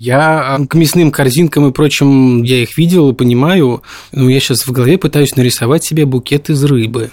Я к мясным корзинкам и прочим, я их видел и понимаю, но я сейчас в голове пытаюсь нарисовать себе букет из рыбы.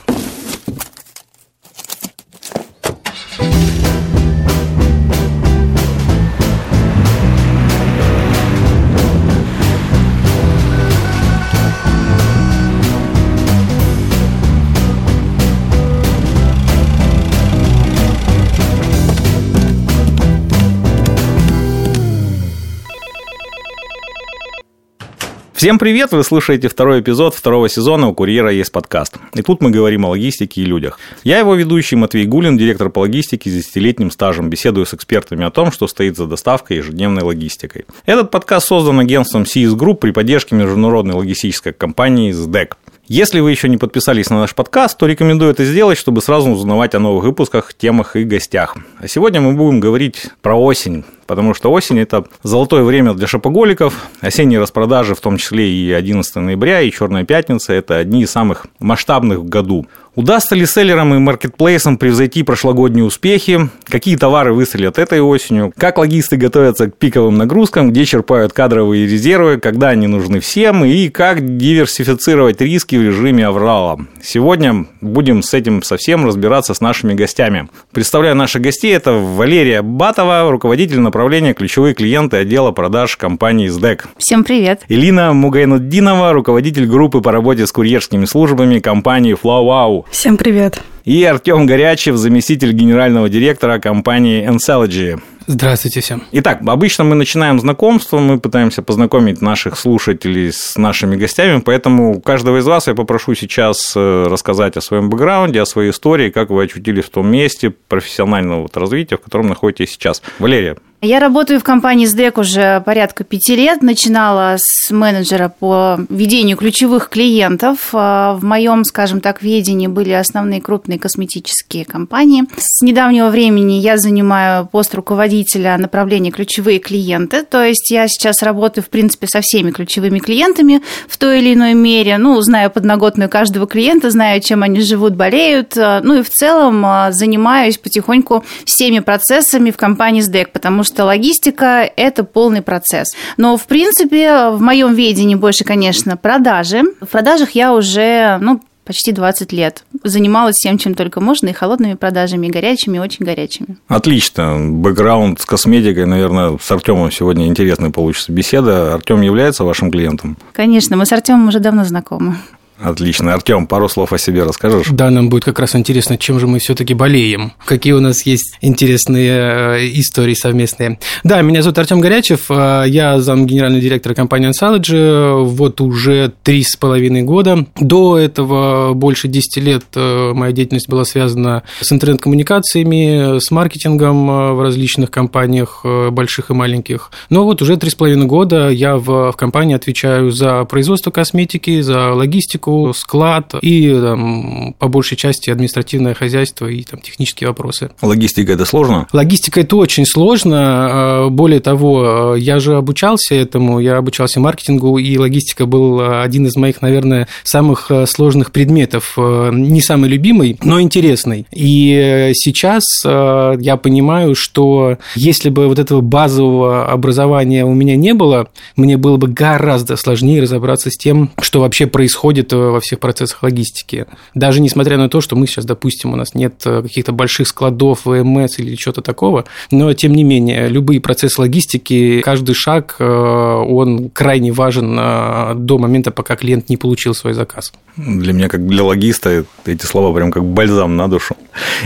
Всем привет! Вы слушаете второй эпизод второго сезона «У курьера есть подкаст». И тут мы говорим о логистике и людях. Я его ведущий Матвей Гулин, директор по логистике с десятилетним стажем. Беседую с экспертами о том, что стоит за доставкой и ежедневной логистикой. Этот подкаст создан агентством CS Group при поддержке международной логистической компании SDEC. Если вы еще не подписались на наш подкаст, то рекомендую это сделать, чтобы сразу узнавать о новых выпусках, темах и гостях. А сегодня мы будем говорить про осень, потому что осень – это золотое время для шопоголиков. Осенние распродажи, в том числе и 11 ноября, и Черная пятница – это одни из самых масштабных в году. Удастся ли селлерам и маркетплейсам превзойти прошлогодние успехи? Какие товары выстрелят этой осенью? Как логисты готовятся к пиковым нагрузкам? Где черпают кадровые резервы? Когда они нужны всем? И как диверсифицировать риски в режиме аврала? Сегодня будем с этим совсем разбираться с нашими гостями. Представляю наших гостей. Это Валерия Батова, руководитель направления ключевые клиенты отдела продаж компании СДЭК. Всем привет. Элина Мугайнуддинова, руководитель группы по работе с курьерскими службами компании FlowWow. Всем привет. И Артем Горячев, заместитель генерального директора компании Encelogy. Здравствуйте всем. Итак, обычно мы начинаем знакомство, мы пытаемся познакомить наших слушателей с нашими гостями, поэтому каждого из вас я попрошу сейчас э, рассказать о своем бэкграунде, о своей истории, как вы очутились в том месте профессионального вот развития, в котором находитесь сейчас. Валерия, я работаю в компании СДЭК уже порядка пяти лет. Начинала с менеджера по ведению ключевых клиентов. А, в моем, скажем так, ведении были основные крупные косметические компании. С недавнего времени я занимаю пост руководителя направления ключевые клиенты. То есть я сейчас работаю, в принципе, со всеми ключевыми клиентами в той или иной мере. Ну, знаю подноготную каждого клиента, знаю, чем они живут, болеют. А, ну и в целом а, занимаюсь потихоньку всеми процессами в компании СДЭК, потому что логистика – это полный процесс. Но, в принципе, в моем ведении больше, конечно, продажи. В продажах я уже, ну, почти 20 лет. Занималась всем, чем только можно, и холодными продажами, и горячими, и очень горячими. Отлично. Бэкграунд с косметикой, наверное, с Артемом сегодня интересная получится беседа. Артем является вашим клиентом? Конечно, мы с Артемом уже давно знакомы. Отлично. Артем, пару слов о себе расскажешь? Да, нам будет как раз интересно, чем же мы все-таки болеем. Какие у нас есть интересные э, истории совместные. Да, меня зовут Артем Горячев, э, я зам генерального директора компании Oncology, вот уже три с половиной года. До этого больше 10 лет э, моя деятельность была связана с интернет-коммуникациями, с маркетингом в различных компаниях, больших и маленьких. Но вот уже три с половиной года я в, в компании отвечаю за производство косметики, за логистику, логистику, склад и там, по большей части административное хозяйство и там, технические вопросы. Логистика – это сложно? Логистика – это очень сложно. А, более того, я же обучался этому, я обучался маркетингу, и логистика был один из моих, наверное, самых сложных предметов. Не самый любимый, но интересный. И сейчас я понимаю, что если бы вот этого базового образования у меня не было, мне было бы гораздо сложнее разобраться с тем, что вообще происходит во всех процессах логистики. Даже несмотря на то, что мы сейчас, допустим, у нас нет э, каких-то больших складов, ВМС или чего-то такого, но тем не менее, любые процессы логистики, каждый шаг, э, он крайне важен э, до момента, пока клиент не получил свой заказ. Для меня, как для логиста, эти слова прям как бальзам на душу.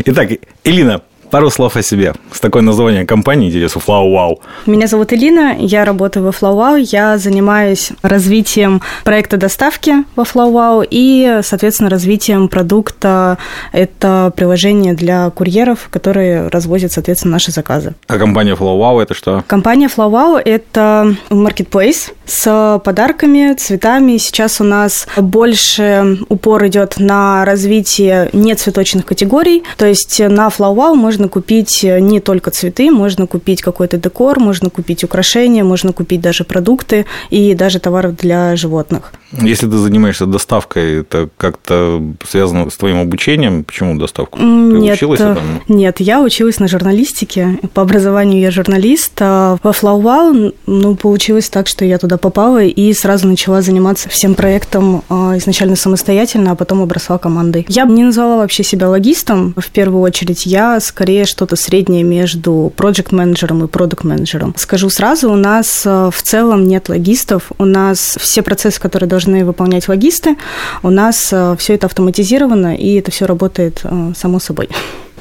Итак, Элина, Пару слов о себе. С такой названием компании, интересно, FlowWow. Меня зовут Элина, я работаю во FlowWow, я занимаюсь развитием проекта доставки во FlowWow и, соответственно, развитием продукта. Это приложение для курьеров, которые развозят, соответственно, наши заказы. А компания FlowWow это что? Компания FlowWow – это marketplace с подарками, цветами. Сейчас у нас больше упор идет на развитие нецветочных категорий, то есть на FlowWow можно можно купить не только цветы, можно купить какой-то декор, можно купить украшения, можно купить даже продукты и даже товары для животных. Если ты занимаешься доставкой, это как-то связано с твоим обучением? Почему доставку? Ты нет, училась этому? Нет, я училась на журналистике. По образованию я журналист. А во Флаувал, ну, получилось так, что я туда попала и сразу начала заниматься всем проектом а, изначально самостоятельно, а потом обросла командой. Я бы не назвала вообще себя логистом в первую очередь. Я скорее что-то среднее между проект-менеджером и продукт-менеджером. Скажу сразу, у нас а, в целом нет логистов. У нас все процессы, которые должны должны выполнять логисты. У нас э, все это автоматизировано, и это все работает э, само собой.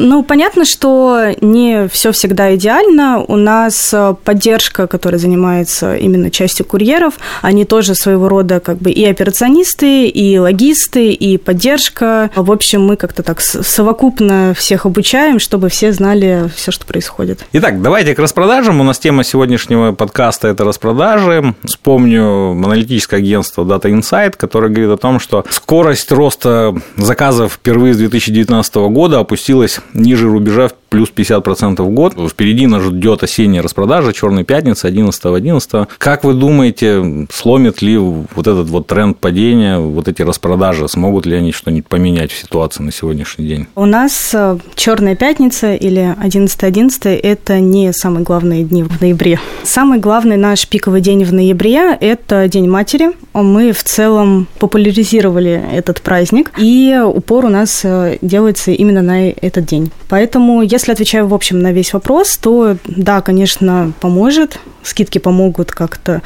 Ну, понятно, что не все всегда идеально. У нас э, поддержка, которая занимается именно частью курьеров, они тоже своего рода как бы и операционисты, и логисты, и поддержка. В общем, мы как-то так совокупно всех обучаем, чтобы все знали все, что происходит. Итак, давайте к распродажам. У нас тема сегодняшнего подкаста – это распродажи. Вспомню аналитическое агентство Data Insight, которое говорит о том, что скорость роста заказов впервые с 2019 года опустилась ниже рубежа плюс 50% в год. Впереди нас ждет осенняя распродажа, черная пятница, 11 11 Как вы думаете, сломит ли вот этот вот тренд падения, вот эти распродажи, смогут ли они что-нибудь поменять в ситуации на сегодняшний день? У нас э, черная пятница или 11 11 это не самые главные дни в ноябре. Самый главный наш пиковый день в ноябре – это День матери. Мы в целом популяризировали этот праздник, и упор у нас э, делается именно на этот день. Поэтому, если если отвечаю в общем на весь вопрос, то да, конечно, поможет. Скидки помогут как-то.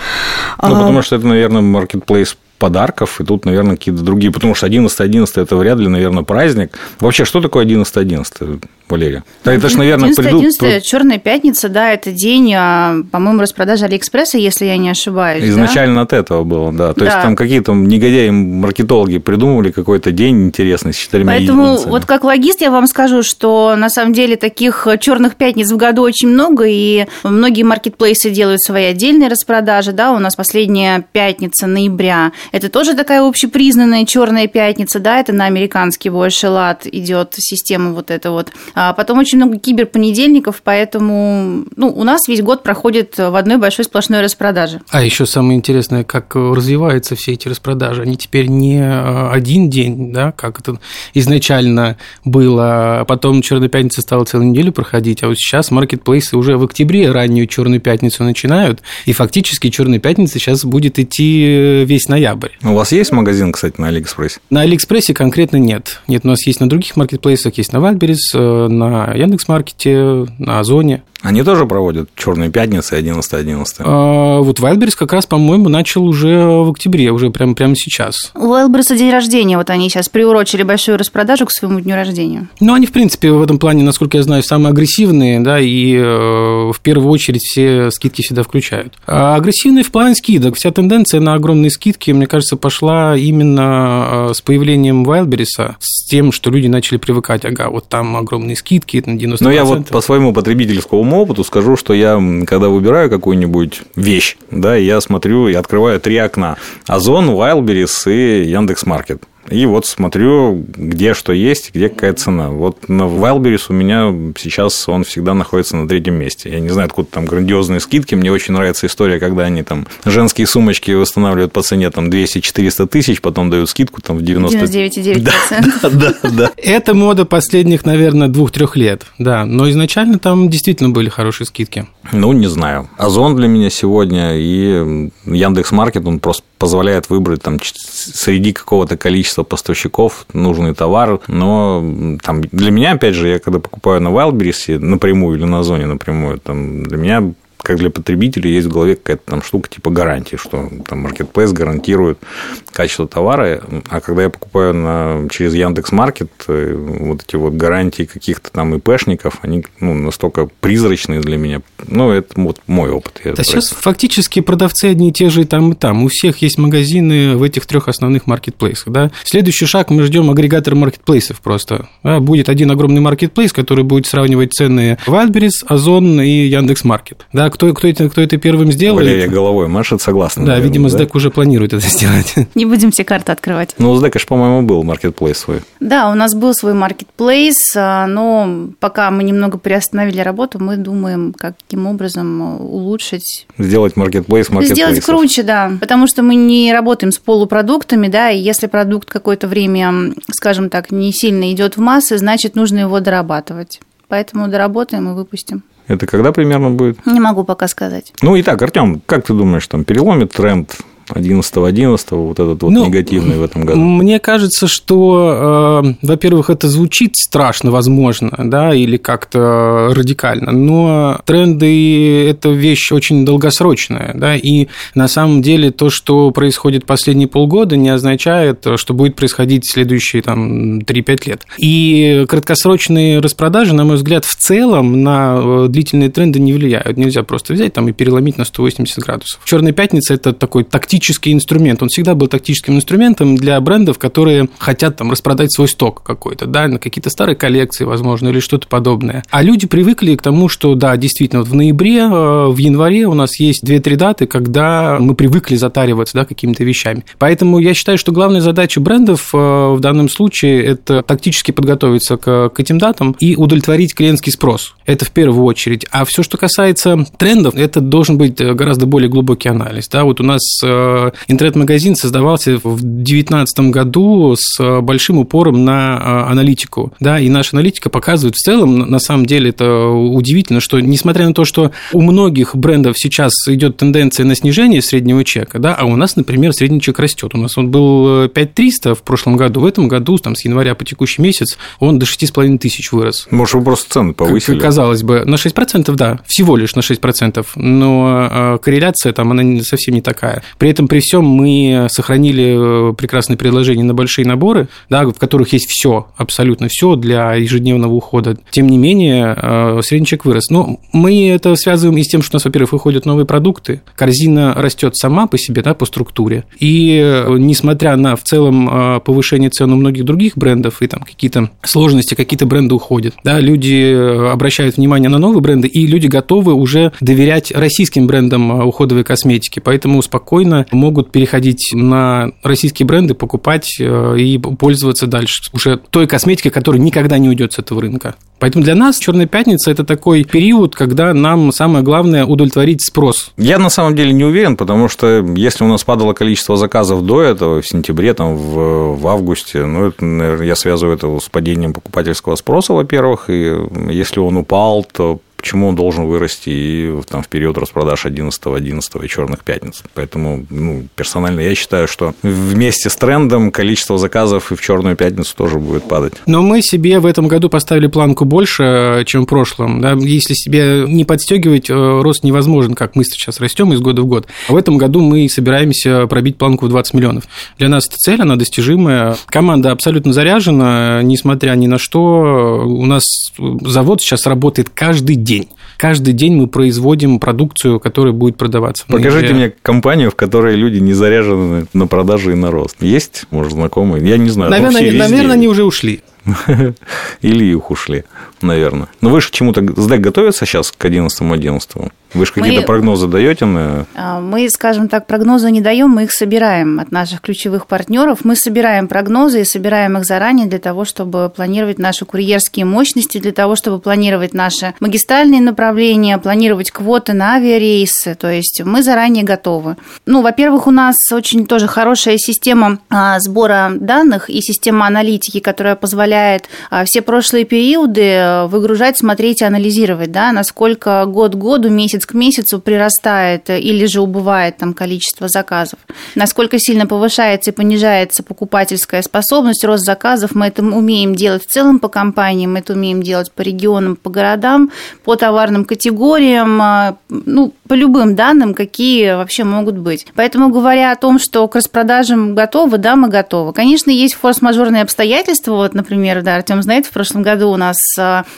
Ну, потому что это, наверное, marketplace подарков, и тут, наверное, какие-то другие, потому что 11-11 это вряд ли, наверное, праздник. Вообще, что такое 11-11? Валерия? Да, это же, наверное, 11, придут... 11 Черная пятница, да, это день, а, по-моему, распродажи Алиэкспресса, если я не ошибаюсь. Изначально да? от этого было, да. То да. есть там какие-то негодяи-маркетологи придумывали какой-то день интересный с четырьмя Поэтому единицами. вот как логист я вам скажу, что на самом деле таких черных пятниц в году очень много, и многие маркетплейсы делают свои отдельные распродажи, да, у нас последняя пятница ноября, это тоже такая общепризнанная черная пятница, да, это на американский больше лад идет система вот эта вот. А потом очень много киберпонедельников, поэтому ну, у нас весь год проходит в одной большой сплошной распродаже. А еще самое интересное, как развиваются все эти распродажи. Они теперь не а, один день, да, как это изначально было, а потом Черная пятница стала целую неделю проходить, а вот сейчас маркетплейсы уже в октябре раннюю Черную пятницу начинают, и фактически Черная пятница сейчас будет идти весь ноябрь ноябрь. У вас есть магазин, кстати, на Алиэкспрессе? На Алиэкспрессе конкретно нет. Нет, у нас есть на других маркетплейсах, есть на Wildberries, э, на Яндекс.Маркете, на Озоне. Они тоже проводят черные пятницы 11-11? А, вот Wildberries как раз, по-моему, начал уже в октябре, уже прямо, прямо сейчас. У Wildberries день рождения, вот они сейчас приурочили большую распродажу к своему дню рождения. Ну, они, в принципе, в этом плане, насколько я знаю, самые агрессивные, да, и э, в первую очередь все скидки всегда включают. А агрессивные в плане скидок. Вся тенденция на огромные скидки, мне кажется, пошла именно э, с появлением Wildberries, с тем, что люди начали привыкать, ага, вот там огромные скидки на 90%. Но я вот по своему потребительскому опыту скажу, что я, когда выбираю какую-нибудь вещь, да, я смотрю и открываю три окна. Озон, Wildberries и Яндекс.Маркет. И вот смотрю, где что есть, где какая цена. Вот на Wildberries у меня сейчас он всегда находится на третьем месте. Я не знаю, откуда там грандиозные скидки. Мне очень нравится история, когда они там женские сумочки восстанавливают по цене там 200-400 тысяч, потом дают скидку там в 90... 99,9%. Да, да, да. Это мода последних, наверное, двух-трех лет, да. Но изначально там действительно были хорошие скидки. Ну, не знаю. Озон для меня сегодня и Яндекс Маркет, он просто позволяет выбрать там среди какого-то количества поставщиков нужный товар, но там для меня, опять же, я когда покупаю на Wildberries напрямую или на Озоне напрямую, там для меня как для потребителя есть в голове какая-то там штука типа гарантии, что там Marketplace гарантирует качество товара, а когда я покупаю на, через Яндекс Маркет, э, вот эти вот гарантии каких-то там ИПшников, они ну, настолько призрачные для меня. Ну, это вот мой опыт. да сейчас фактически продавцы одни и те же и там, и там. У всех есть магазины в этих трех основных маркетплейсах. Да? Следующий шаг мы ждем агрегатор маркетплейсов просто. Да? Будет один огромный маркетплейс, который будет сравнивать цены Wildberries, Озон и Яндекс Маркет. Да, кто, кто, это, кто это первым сделает? Валерия головой машет, согласна. Да, наверное, видимо, СДЭК уже планирует это сделать. Не будем все карты открывать. Ну, у СДЭКа же, по-моему, был маркетплейс свой. Да, у нас был свой маркетплейс, но пока мы немного приостановили работу, мы думаем, каким образом улучшить. Сделать маркетплейс маркетплейсов. Сделать круче, да, потому что мы не работаем с полупродуктами, да, и если продукт какое-то время, скажем так, не сильно идет в массы, значит, нужно его дорабатывать. Поэтому доработаем и выпустим. Это когда примерно будет? Не могу пока сказать. Ну и так, Артем, как ты думаешь, там переломит тренд 11 11 вот этот вот ну, негативный в этом году? Мне кажется, что, э, во-первых, это звучит страшно, возможно, да, или как-то радикально, но тренды – это вещь очень долгосрочная, да, и на самом деле то, что происходит последние полгода, не означает, что будет происходить следующие там 3-5 лет. И краткосрочные распродажи, на мой взгляд, в целом на э, длительные тренды не влияют. Нельзя просто взять там и переломить на 180 градусов. Черная пятница – это такой тактический тактический инструмент. Он всегда был тактическим инструментом для брендов, которые хотят там распродать свой сток какой-то, да, на какие-то старые коллекции, возможно, или что-то подобное. А люди привыкли к тому, что, да, действительно, вот в ноябре, э, в январе у нас есть 2-3 даты, когда мы привыкли затариваться, да, какими-то вещами. Поэтому я считаю, что главная задача брендов э, в данном случае – это тактически подготовиться к, к этим датам и удовлетворить клиентский спрос. Это в первую очередь. А все, что касается трендов, это должен быть гораздо более глубокий анализ. Да, вот у нас э, Э, интернет-магазин создавался в 2019 году с э, большим упором на э, аналитику. Да, и наша аналитика показывает в целом, на самом деле это удивительно, что несмотря на то, что у многих брендов сейчас идет тенденция на снижение среднего чека, да, а у нас, например, средний чек растет. У нас он был 5300 в прошлом году, в этом году, там, с января по текущий месяц, он до 6,5 тысяч вырос. Может, вы просто цены повысили? Как казалось бы, на 6%, да, всего лишь на 6%, но корреляция там, она совсем не такая. При этом при всем мы сохранили э, прекрасные предложения на большие наборы, да, в которых есть все, абсолютно все для ежедневного ухода. Тем не менее, э, средний чек вырос. Но мы это связываем и с тем, что у нас, во-первых, выходят новые продукты, корзина растет сама по себе, да, по структуре. И э, несмотря на в целом повышение цен у многих других брендов и там какие-то сложности, какие-то бренды уходят, да, люди обращают внимание на новые бренды, и люди готовы уже доверять российским брендам уходовой косметики. Поэтому спокойно могут переходить на российские бренды, покупать э, и пользоваться дальше уже той косметикой, которая никогда не уйдет с этого рынка. Поэтому для нас Черная пятница это такой период, когда нам самое главное удовлетворить спрос. Я на самом деле не уверен, потому что если у нас падало количество заказов до этого, в сентябре, там, в, в августе, ну, это, наверное, я связываю это с падением покупательского спроса, во-первых, и если он упал, то почему он должен вырасти и там, в период распродаж 11 11 и черных пятниц. Поэтому ну, персонально я считаю, что вместе с трендом количество заказов и в черную пятницу тоже будет падать. Но мы себе в этом году поставили планку больше, чем в прошлом. Да? Если себе не подстегивать, э, рост невозможен, как мы сейчас растем из года в год. А в этом году мы собираемся пробить планку в 20 миллионов. Для нас эта цель, она достижимая. Команда абсолютно заряжена, несмотря ни на что. У нас завод сейчас работает каждый день. Каждый день мы производим продукцию, которая будет продаваться. Покажите мне компанию, в которой люди не заряжены на продажи и на рост. Есть, может, знакомые? Я не знаю. Наверное, они, наверное они уже ушли. Или их ушли, наверное. Но вы же к чему-то... СДЭК готовится сейчас к 11-11? Вы же какие-то мы, прогнозы даете на... А, мы, скажем так, прогнозы не даем, мы их собираем от наших ключевых партнеров. Мы собираем прогнозы и собираем их заранее для того, чтобы планировать наши курьерские мощности, для того, чтобы планировать наши магистральные направления, планировать квоты на авиарейсы. То есть мы заранее готовы. Ну, во-первых, у нас очень тоже хорошая система а, сбора данных и система аналитики, которая позволяет а, все прошлые периоды выгружать, смотреть и анализировать, да, насколько год году, месяц к месяцу прирастает или же убывает там количество заказов. Насколько сильно повышается и понижается покупательская способность, рост заказов, мы это умеем делать в целом по компаниям, мы это умеем делать по регионам, по городам, по товарным категориям, а, ну, по любым данным, какие вообще могут быть. Поэтому, говоря о том, что к распродажам готовы, да, мы готовы. Конечно, есть форс-мажорные обстоятельства, вот, например, пример, да, Артем знает, в прошлом году у нас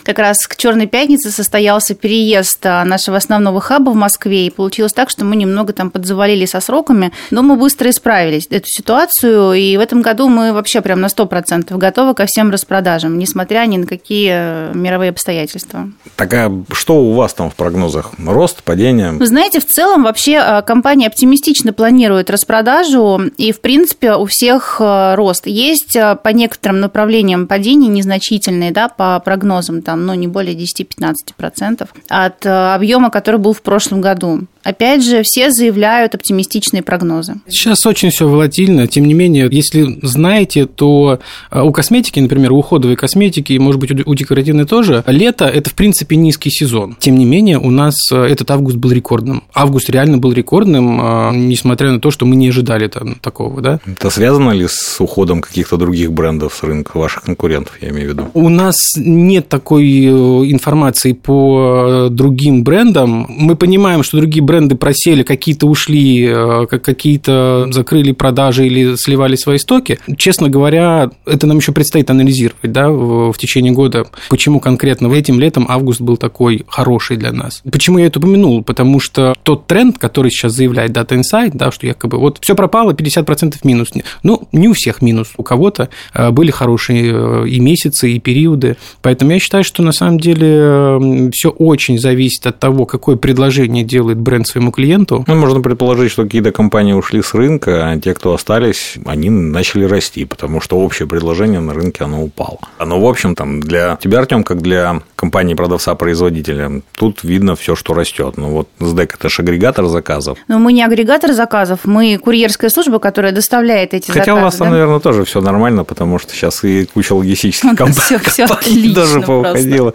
как раз к Черной пятнице состоялся переезд нашего основного хаба в Москве, и получилось так, что мы немного там подзавалили со сроками, но мы быстро исправились эту ситуацию, и в этом году мы вообще прям на 100% готовы ко всем распродажам, несмотря ни на какие мировые обстоятельства. Так а что у вас там в прогнозах? Рост, падение? Вы знаете, в целом вообще компания оптимистично планирует распродажу, и, в принципе, у всех рост. Есть по некоторым направлениям падения незначительные, да, по прогнозам, там, ну, не более 10-15% от объема, который был в прошлом году. Опять же, все заявляют оптимистичные прогнозы. Сейчас очень все волатильно. Тем не менее, если знаете, то а, у косметики, например, у уходовой косметики, и, может быть, у декоративной тоже, лето – это, в принципе, низкий сезон. Тем не менее, у нас а, этот август был рекордным. Август реально был рекордным, несмотря на то, что мы не ожидали там такого, да? Это связано ли с уходом каких-то других брендов с рынка, ваших конкурентов, я имею в виду? У нас нет такой э, информации по другим брендам. Мы понимаем, что другие бренды просели, какие-то ушли, э, какие-то закрыли продажи или сливали свои стоки. Честно говоря, это нам еще предстоит анализировать да, в течение года, почему конкретно этим летом август был такой хороший для нас. Почему я это упомянул? Потому что тот тренд, который сейчас заявляет Data Insight, да, что якобы вот все пропало, 50% минус. Ну, не у всех минус, у кого-то э, были хорошие э, и месяцы, и периоды. Поэтому я считаю, что на самом деле все очень зависит от того, какое предложение делает бренд своему клиенту. Ну, можно предположить, что какие-то компании ушли с рынка, а те, кто остались, они начали расти, потому что общее предложение на рынке, оно упало. Но, в общем, там, для тебя, Артем, как для компании продавца-производителя, тут видно все, что растет. Ну, вот SDEC – это же агрегатор заказов. Но мы не агрегатор заказов, мы курьерская служба, которая доставляет эти Хотя заказы. Хотя у вас там, да? наверное, тоже все нормально, потому что сейчас и куча логистических компаний даже поуходила,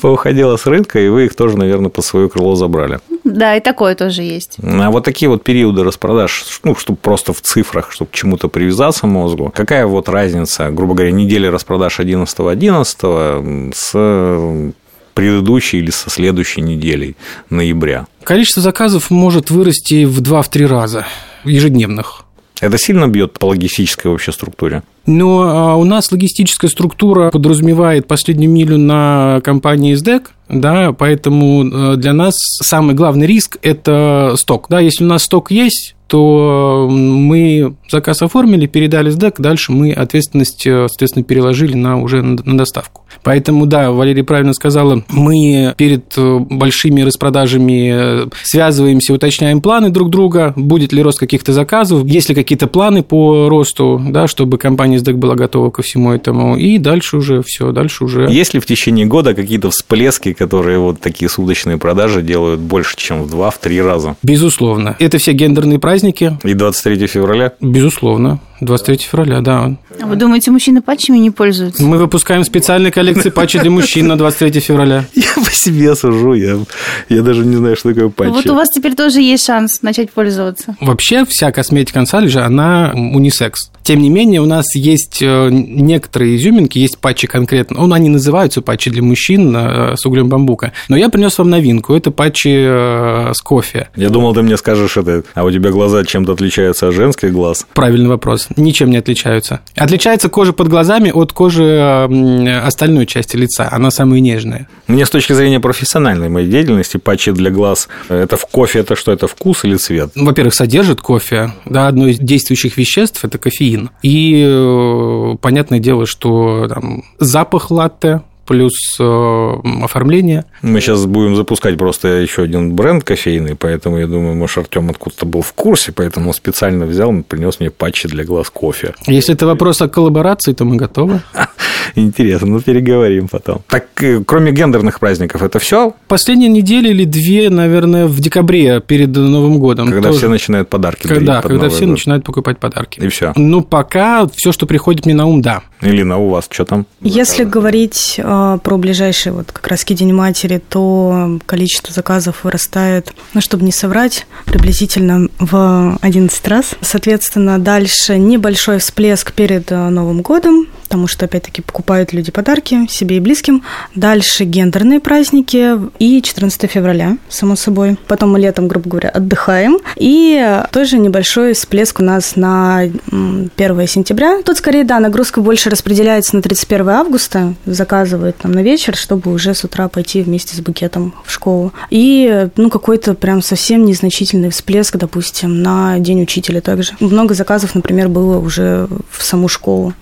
поуходила с рынка, и вы их тоже, наверное, под свое крыло забрали. Да, и такое тоже есть. А вот такие вот периоды распродаж, ну, чтобы просто в цифрах, чтобы к чему-то привязаться мозгу, какая вот разница, грубо говоря, недели распродаж 11-11 с предыдущей или со следующей неделей ноября? Количество заказов может вырасти в 2-3 раза ежедневных. Это сильно бьет по логистической вообще структуре? Но а, у нас логистическая структура подразумевает последнюю милю на компании SDEC, да, поэтому э, для нас самый главный риск – это сток. Да, если у нас сток есть, то мы заказ оформили, передали СДЭК, дальше мы ответственность, э, соответственно, переложили на уже на доставку. Поэтому, да, Валерия правильно сказала, мы перед э, большими распродажами связываемся, уточняем планы друг друга, будет ли рост каких-то заказов, есть ли какие-то планы по росту, да, чтобы компания СДЭК была готова ко всему этому, и дальше уже все, дальше уже. Есть ли в течение года какие-то всплески, которые вот такие судочные продажи делают больше, чем в два, в три раза? Безусловно. Это все гендерные праздники. И 23 февраля? Безусловно. 23 февраля, да. А вы думаете, мужчины патчами не пользуются? Мы выпускаем специальные коллекции патчей для мужчин на 23 февраля. Я по себе сужу, я, я даже не знаю, что такое патчи. Вот у вас теперь тоже есть шанс начать пользоваться. Вообще вся косметика ансалижа, она унисекс. Тем не менее, у нас есть э, некоторые изюминки, есть патчи конкретно, ну, они называются патчи для мужчин э, с углем бамбука, но я принес вам новинку, это патчи э, с кофе. Я думал, ты мне скажешь это, а у тебя глаза чем-то отличаются от женских глаз? Правильный вопрос, ничем не отличаются. Отличается кожа под глазами от кожи остальной части лица, она самая нежная. Мне с точки зрения профессиональной моей деятельности, патчи для глаз, это в кофе, это что, это вкус или цвет? Во-первых, содержит кофе, да, одно из действующих веществ – это кофеин, кофеин. И э, понятное дело, что там, запах латте плюс э, оформление. Мы сейчас будем запускать просто еще один бренд кофейный, поэтому я думаю, может, Артем откуда-то был в курсе, поэтому специально взял и принес мне патчи для глаз кофе. Если это вопрос о коллаборации, то мы готовы. Интересно, ну переговорим потом. Так, э, кроме гендерных праздников, это все? Последние недели или две, наверное, в декабре перед Новым годом. Когда тоже. все начинают подарки когда. Когда все год. начинают покупать подарки. И все. Ну, пока все, что приходит мне на ум, да. Илина, у вас что там? Если говорить э, про ближайший вот как раз День матери, то количество заказов вырастает, ну, чтобы не соврать, приблизительно в 11 раз. Соответственно, дальше небольшой всплеск перед э, Новым годом, потому что, опять-таки, покупают люди подарки себе и близким. Дальше гендерные праздники и 14 февраля, само собой. Потом мы летом, грубо говоря, отдыхаем. И тоже небольшой всплеск у нас на 1 сентября. Тут, скорее, да, нагрузка больше распределяется на 31 августа, заказывают там на вечер, чтобы уже с утра пойти вместе с букетом в школу. И, ну, какой-то прям совсем незначительный всплеск, допустим, на День учителя также. Много заказов, например, было уже в саму школу.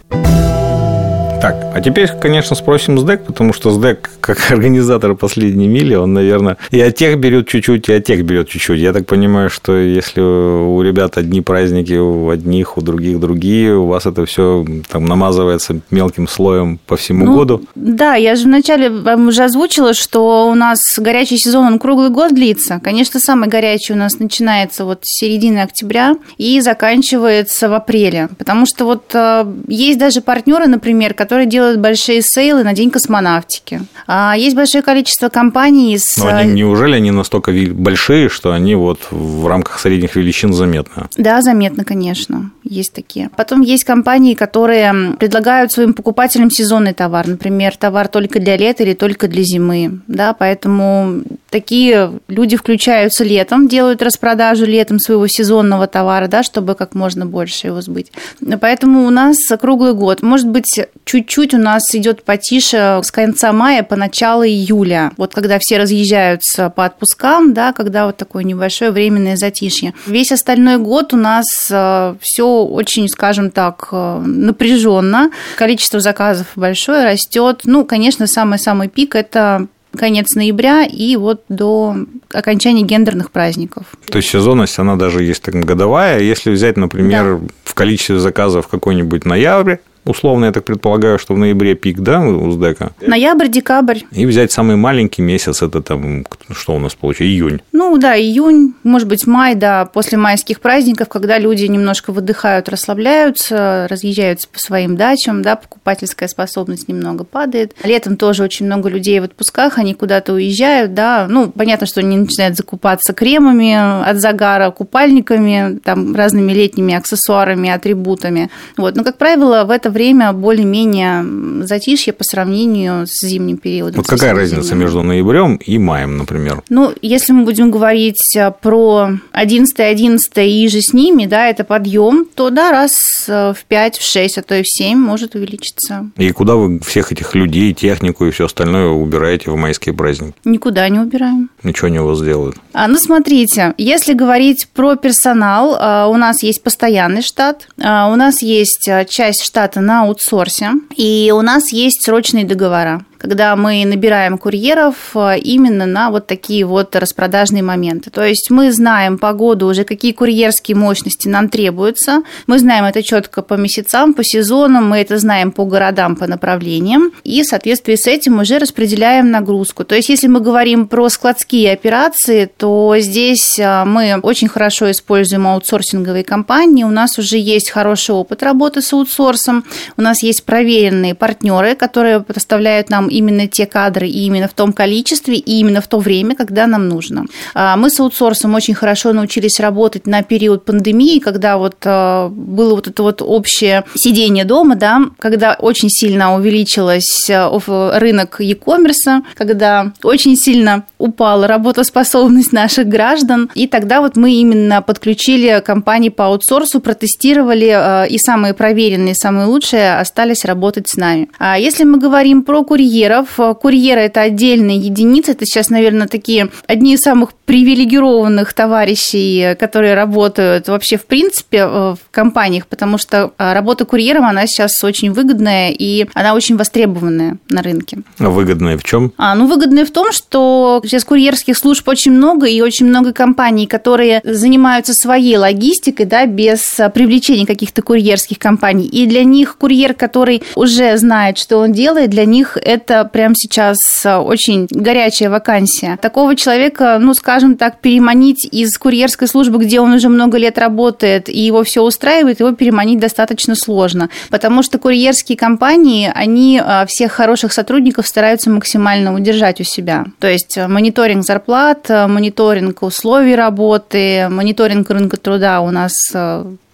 Так, а теперь, конечно, спросим СДЭК, потому что СДЭК, как организатор последней мили, он, наверное, и от тех берет чуть-чуть, и от тех берет чуть-чуть. Я так понимаю, что если у ребят одни праздники, у одних, у других другие, у вас это все там намазывается мелким слоем по всему ну, году? Да, я же вначале вам уже озвучила, что у нас горячий сезон, он круглый год длится. Конечно, самый горячий у нас начинается вот с середины октября и заканчивается в апреле. Потому что вот э, есть даже партнеры, например, которые которые делают большие сейлы на День космонавтики. А есть большое количество компаний с... Но они, неужели они настолько большие, что они вот в рамках средних величин заметны? Да, заметно, конечно. Есть такие. Потом есть компании, которые предлагают своим покупателям сезонный товар. Например, товар только для лета или только для зимы. Да, поэтому такие люди включаются летом, делают распродажу летом своего сезонного товара, да, чтобы как можно больше его сбыть. Поэтому у нас круглый год. Может быть, чуть-чуть у нас идет потише с конца мая по начало июля. Вот когда все разъезжаются по отпускам, да, когда вот такое небольшое временное затишье. Весь остальной год у нас э, все очень, скажем так, э, напряженно. Количество заказов большое, растет. Ну, конечно, самый-самый пик это конец ноября и вот до окончания гендерных праздников. То есть сезонность, она даже есть так годовая. Если взять, например, да. в количестве заказов какой-нибудь ноябрь, условно, я так предполагаю, что в ноябре пик, да, у СДЭКа? Ноябрь, декабрь. И взять самый маленький месяц, это там, что у нас получается, июнь? Ну, да, июнь, может быть, май, да, после майских праздников, когда люди немножко выдыхают, расслабляются, разъезжаются по своим дачам, да, покупательская способность немного падает. Летом тоже очень много людей в отпусках, они куда-то уезжают, да, ну, понятно, что они начинают закупаться кремами от загара, купальниками, там, разными летними аксессуарами, атрибутами, вот, но, как правило, в это время более-менее затишье по сравнению с зимним периодом. Вот какая разница зимним. между ноябрем и маем, например? Ну, если мы будем говорить э, про 11 11 и же с ними, да, это подъем, то да, раз э, в 5, в 6, а то и в 7 может увеличиться. И куда вы всех этих людей, технику и все остальное убираете в майские праздники? Никуда не убираем. Ничего не у вас делают? А, ну, смотрите, если говорить про персонал, а, у нас есть постоянный штат, у нас есть часть штата на аутсорсе, и у нас есть срочные договора когда мы набираем курьеров э, именно на вот такие вот распродажные моменты. То есть мы знаем по году уже, какие курьерские мощности нам требуются, мы знаем это четко по месяцам, по сезонам, мы это знаем по городам, по направлениям, и в соответствии с этим уже распределяем нагрузку. То есть если мы говорим про складские операции, то здесь э, мы очень хорошо используем аутсорсинговые компании, у нас уже есть хороший опыт работы с аутсорсом, у нас есть проверенные партнеры, которые поставляют нам именно те кадры и именно в том количестве и именно в то время, когда нам нужно. А, мы с аутсорсом очень хорошо научились работать на период пандемии, когда вот а, было вот это вот общее сидение дома, да, когда очень сильно увеличилась а, рынок e-commerce, когда очень сильно упала работоспособность наших граждан, и тогда вот мы именно подключили компании по аутсорсу, протестировали, и самые проверенные, самые лучшие остались работать с нами. А если мы говорим про курьер, курьеров. Курьеры – это отдельные единицы. Это сейчас, наверное, такие одни из самых привилегированных товарищей, которые работают вообще в принципе э, в компаниях, потому что э, работа курьером, она сейчас очень выгодная и она очень востребованная на рынке. А выгодная в чем? А, ну, выгодная в том, что сейчас курьерских служб очень много, и очень много компаний, которые занимаются своей логистикой, да, без привлечения каких-то курьерских компаний. И для них курьер, который уже знает, что он делает, для них это это прямо сейчас э, очень горячая вакансия. Такого человека, ну, скажем так, переманить из курьерской службы, где он уже много лет работает, и его все устраивает, его переманить достаточно сложно. Потому что курьерские компании, они э, всех хороших сотрудников стараются максимально удержать у себя. То есть э, мониторинг зарплат, мониторинг условий работы, мониторинг рынка труда у нас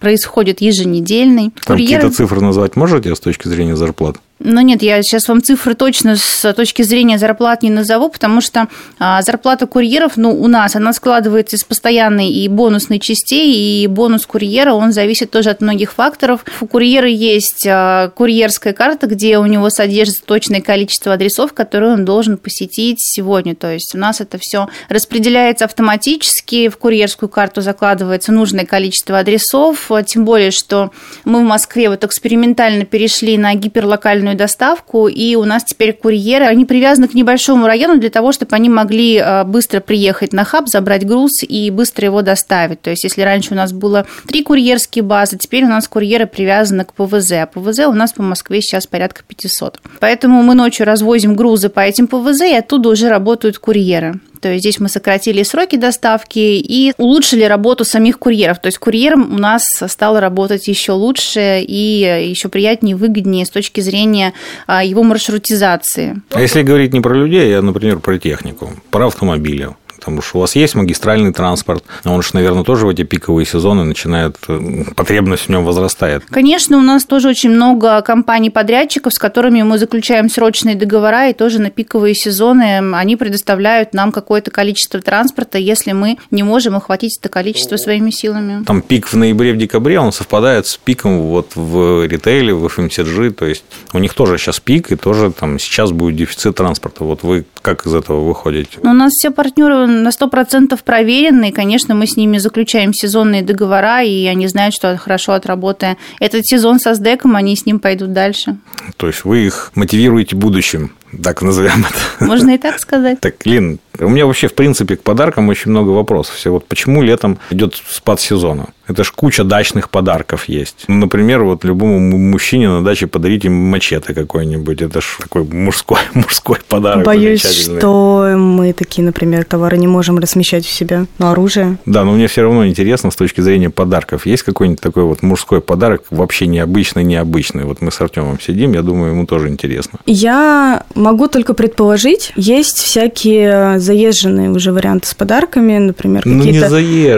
происходит еженедельный. Там Курьеры... какие-то цифры назвать можете с точки зрения зарплат? Ну нет, я сейчас вам цифры точно с точки зрения зарплат не назову, потому что а, зарплата курьеров, ну, у нас, она складывается из постоянной и бонусной частей, и бонус курьера, он зависит тоже от многих факторов. У курьера есть а, курьерская карта, где у него содержится точное количество адресов, которые он должен посетить сегодня. То есть у нас это все распределяется автоматически, в курьерскую карту закладывается нужное количество адресов, тем более, что мы в Москве вот экспериментально перешли на гиперлокальную локальную доставку, и у нас теперь курьеры, они привязаны к небольшому району для того, чтобы они могли а, быстро приехать на хаб, забрать груз и быстро его доставить. То есть, если раньше у нас было три курьерские базы, теперь у нас курьеры привязаны к ПВЗ, а ПВЗ у нас по Москве сейчас порядка 500. Поэтому мы ночью развозим грузы по этим ПВЗ, и оттуда уже работают курьеры. То есть здесь мы сократили сроки доставки и улучшили работу самих курьеров. То есть курьером у нас стало работать еще лучше и еще приятнее, выгоднее с точки зрения а, его маршрутизации. А если говорить не про людей, а, например, про технику, про автомобили, потому что у вас есть магистральный транспорт, а он же, наверное, тоже в эти пиковые сезоны начинает, э, потребность в нем возрастает. Конечно, у нас тоже очень много компаний-подрядчиков, с которыми мы заключаем срочные договора, и тоже на пиковые сезоны они предоставляют нам какое-то количество транспорта, если мы не можем охватить это количество своими силами. Там пик в ноябре, в декабре, он совпадает с пиком вот в ритейле, в FMCG, то есть у них тоже сейчас пик, и тоже там сейчас будет дефицит транспорта. Вот вы как из этого выходите? Ну, у нас все партнеры на 100% проверены, и, конечно, мы с ними заключаем сезонные договора, и они знают, что хорошо отработая этот сезон со СДЭКом, они с ним пойдут дальше. То есть вы их мотивируете будущим, так назовем это. Можно и так сказать. Так, Лин, у меня вообще, в принципе, к подаркам очень много вопросов. Все вот почему летом идет спад сезона? Это ж куча дачных подарков есть. Ну, например, вот любому мужчине на даче подарите мачете какой-нибудь. Это ж такой мужской, мужской подарок. Боюсь, что мы такие, например, товары не можем размещать в себя. Но оружие. Да, но мне все равно интересно с точки зрения подарков. Есть какой-нибудь такой вот мужской подарок, вообще необычный, необычный? Вот мы с Артемом сидим, я думаю, ему тоже интересно. Я могу только предположить. Есть всякие заезженные уже варианты с подарками, например, какие-то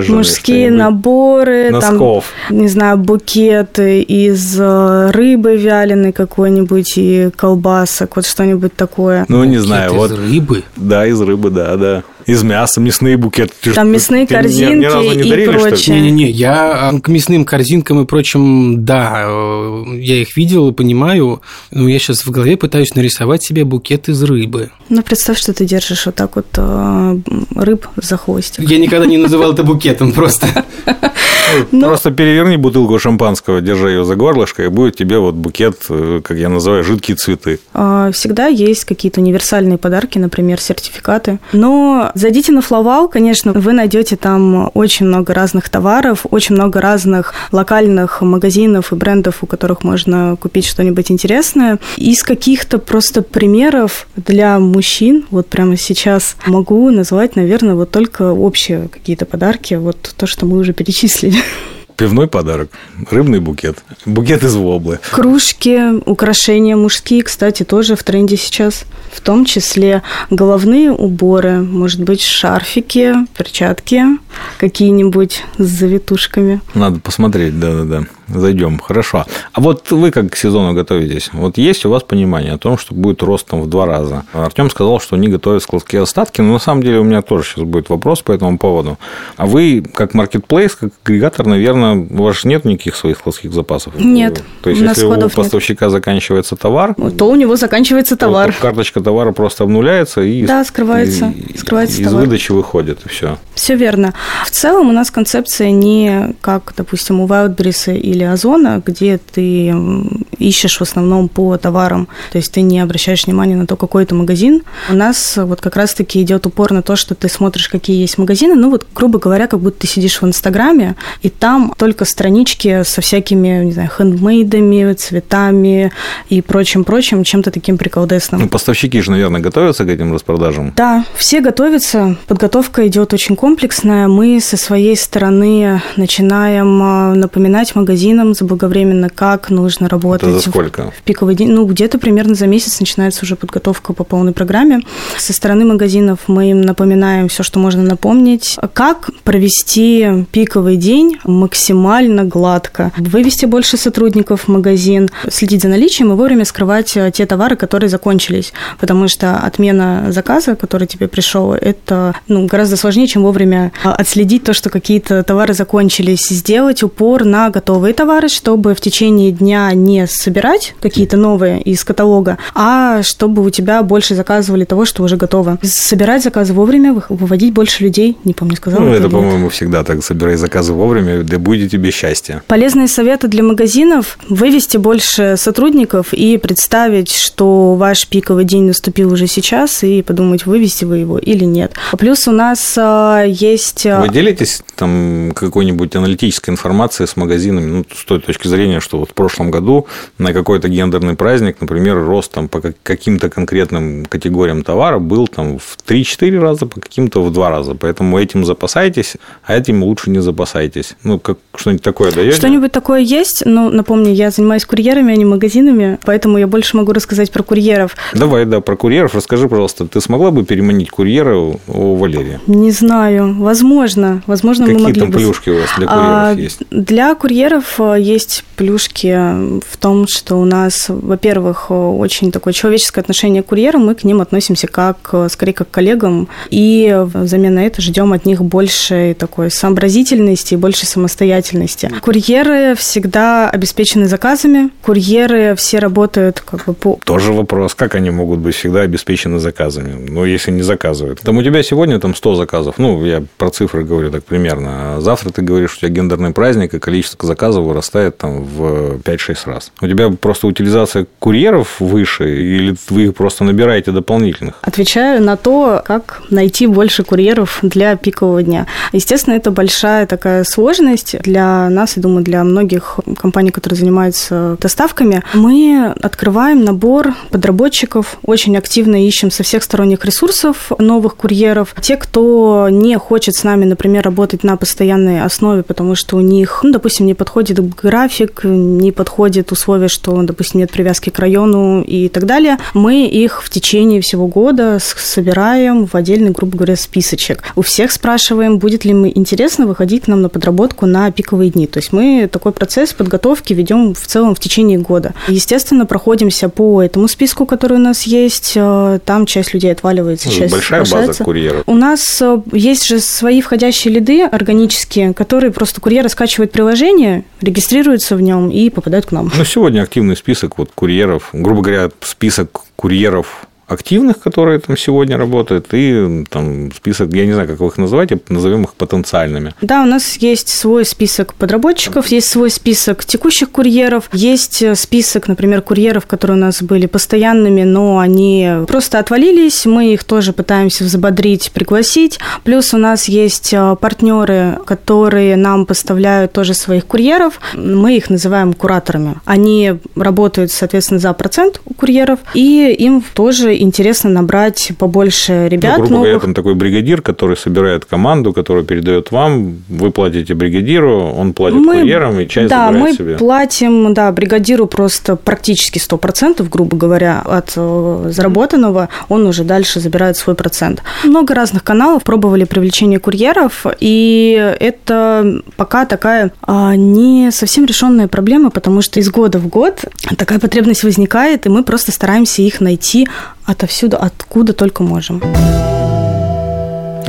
ну, мужские наборы, Носков. там, не знаю, букеты из э, рыбы вяленой какой-нибудь и колбасок, вот что-нибудь такое. Ну, не знаю, вот. Из рыбы? Да, из рыбы, да, да из мяса, мясные букеты. Там мясные ты корзинки ни, ни разу не и дарили, прочее. Не-не-не, я к мясным корзинкам и прочим, да, э, я их видел и понимаю, но я сейчас в голове пытаюсь нарисовать себе букет из рыбы. Ну, представь, что ты держишь вот так вот э, рыб за хвостик. Я никогда не называл это букетом просто. Ну, просто переверни бутылку шампанского, держи ее за горлышко, и будет тебе вот букет, э, как я называю, жидкие цветы. А, всегда есть какие-то универсальные подарки, например, сертификаты. Но Зайдите на Flowwow, конечно, вы найдете там очень много разных товаров, очень много разных локальных магазинов и брендов, у которых можно купить что-нибудь интересное. Из каких-то просто примеров для мужчин, вот прямо сейчас могу назвать, наверное, вот только общие какие-то подарки, вот то, что мы уже перечислили. Пивной подарок, рыбный букет, букет из воблы. Кружки, украшения мужские, кстати, тоже в тренде сейчас. В том числе головные уборы, может быть, шарфики, перчатки какие-нибудь с завитушками. Надо посмотреть, да-да-да зайдем. Хорошо. А вот вы как к сезону готовитесь? Вот есть у вас понимание о том, что будет рост там в два раза? Артем сказал, что они готовят складские остатки, но на самом деле у меня тоже сейчас будет вопрос по этому поводу. А вы как маркетплейс, как агрегатор, наверное, у вас нет никаких своих складских запасов? Нет. То есть, если у поставщика нет. заканчивается товар, то у него заканчивается товар. То карточка товара просто обнуляется и да, скрывается, и, скрывается из товар. выдачи выходит и все. Все верно. В целом у нас концепция не как, допустим, у Wildberries или или Озона, где ты ищешь в основном по товарам, то есть ты не обращаешь внимания на то, какой это магазин. У нас вот как раз-таки идет упор на то, что ты смотришь, какие есть магазины, ну вот, грубо говоря, как будто ты сидишь в Инстаграме, и там только странички со всякими, не знаю, хендмейдами, цветами и прочим-прочим, чем-то таким приколдесным. Ну, поставщики же, наверное, готовятся к этим распродажам? Да, все готовятся, подготовка идет очень комплексная. Мы со своей стороны начинаем а, напоминать магазин магазинам заблаговременно, как нужно работать. Это за сколько? В пиковый день. Ну, где-то примерно за месяц начинается уже подготовка по полной программе. Со стороны магазинов мы им напоминаем все, что можно напомнить. Как провести пиковый день максимально гладко. Вывести больше сотрудников в магазин, следить за наличием и вовремя скрывать э, те товары, которые закончились. Потому что отмена заказа, который тебе пришел, это ну, гораздо сложнее, чем вовремя а, отследить то, что какие-то товары закончились. Сделать упор на готовые товары, чтобы в течение дня не собирать какие-то новые из каталога, а чтобы у тебя больше заказывали того, что уже готово. Собирать заказы вовремя, выводить больше людей. Не помню, сказала. Ну, это, по-моему, всегда так. Собирай заказы вовремя, да будет тебе счастье. Полезные советы для магазинов – вывести больше сотрудников и представить, что ваш пиковый день наступил уже сейчас, и подумать, вывести вы его или нет. Плюс у нас а, есть... А, вы делитесь там какой-нибудь аналитической информацией с магазинами, ну, с той точки зрения, что вот в прошлом году на какой-то гендерный праздник, например, рост там по каким-то конкретным категориям товара был там в 3-4 раза, по каким-то в 2 раза. Поэтому этим запасайтесь, а этим лучше не запасайтесь. Ну, как что-нибудь такое даете? Что-нибудь такое есть. Ну, напомню, я занимаюсь курьерами, а не магазинами, поэтому я больше могу рассказать про курьеров. Давай, да, про курьеров. Расскажи, пожалуйста, ты смогла бы переманить курьера у Валерия? Не знаю. Возможно. Возможно, Какие мы могли там бы... плюшки у вас для курьеров а, есть? Для курьеров э, есть плюшки в том, что у нас, во-первых, очень такое человеческое отношение к курьерам, мы к ним относимся как, скорее, как к коллегам, и взамен на это ждем от них больше такой сообразительности и больше самостоятельности. Курьеры всегда обеспечены заказами, курьеры все работают как бы по... Тоже вопрос, как они могут быть всегда обеспечены заказами, ну, если не заказывают. Там у тебя сегодня там 100 заказов, ну, я про цифры говорю так примерно, а завтра ты говоришь, у тебя гендерный праздник, и количество заказов вырастает там в 5-6 раз. У тебя просто утилизация курьеров выше, или вы их просто набираете дополнительных? Отвечаю на то, как найти больше курьеров для пикового дня. Естественно, это большая такая сложность для нас, и думаю, для многих компаний, которые занимаются доставками. Мы открываем набор подработчиков, очень активно ищем со всех сторонних ресурсов новых курьеров. Те, кто не хочет с нами, например, работать на постоянной основе, потому что у них, ну, допустим, не подходит график, не подходит условия, что, допустим, нет привязки к району и так далее, мы их в течение всего года собираем в отдельный, грубо говоря, списочек. У всех спрашиваем, будет ли мы интересно выходить к нам на подработку на пиковые дни. То есть мы такой процесс подготовки ведем в целом в течение года. Естественно, проходимся по этому списку, который у нас есть. Э, там часть людей отваливается, часть Большая база курьеров. У нас э, есть же свои входящие лиды органические, которые просто курьеры скачивают приложение, регистрируются в нем и попадают к нам. Ну, сегодня активный список вот курьеров, грубо говоря, список курьеров активных, которые там сегодня работают, и там список, я не знаю, как вы их называть, назовем их потенциальными. Да, у нас есть свой список подработчиков, есть свой список текущих курьеров, есть э, список, например, курьеров, которые у нас были постоянными, но они просто отвалились, мы их тоже пытаемся взбодрить, пригласить. Плюс у нас есть э, партнеры, которые нам поставляют тоже своих курьеров, мы их называем кураторами. Они работают, соответственно, за процент у курьеров, и им тоже интересно набрать побольше ребят. Ну, грубо говоря, там такой бригадир, который собирает команду, который передает вам, вы платите бригадиру, он платит мы, курьерам и часть да, забирает мы себе. платим, да, бригадиру просто практически 100%, грубо говоря, от э, заработанного, он уже дальше забирает свой процент. Много разных каналов пробовали привлечение курьеров, и это пока такая а, не совсем решенная проблема, потому что из года в год такая потребность возникает, и мы просто стараемся их найти отовсюду, откуда только можем.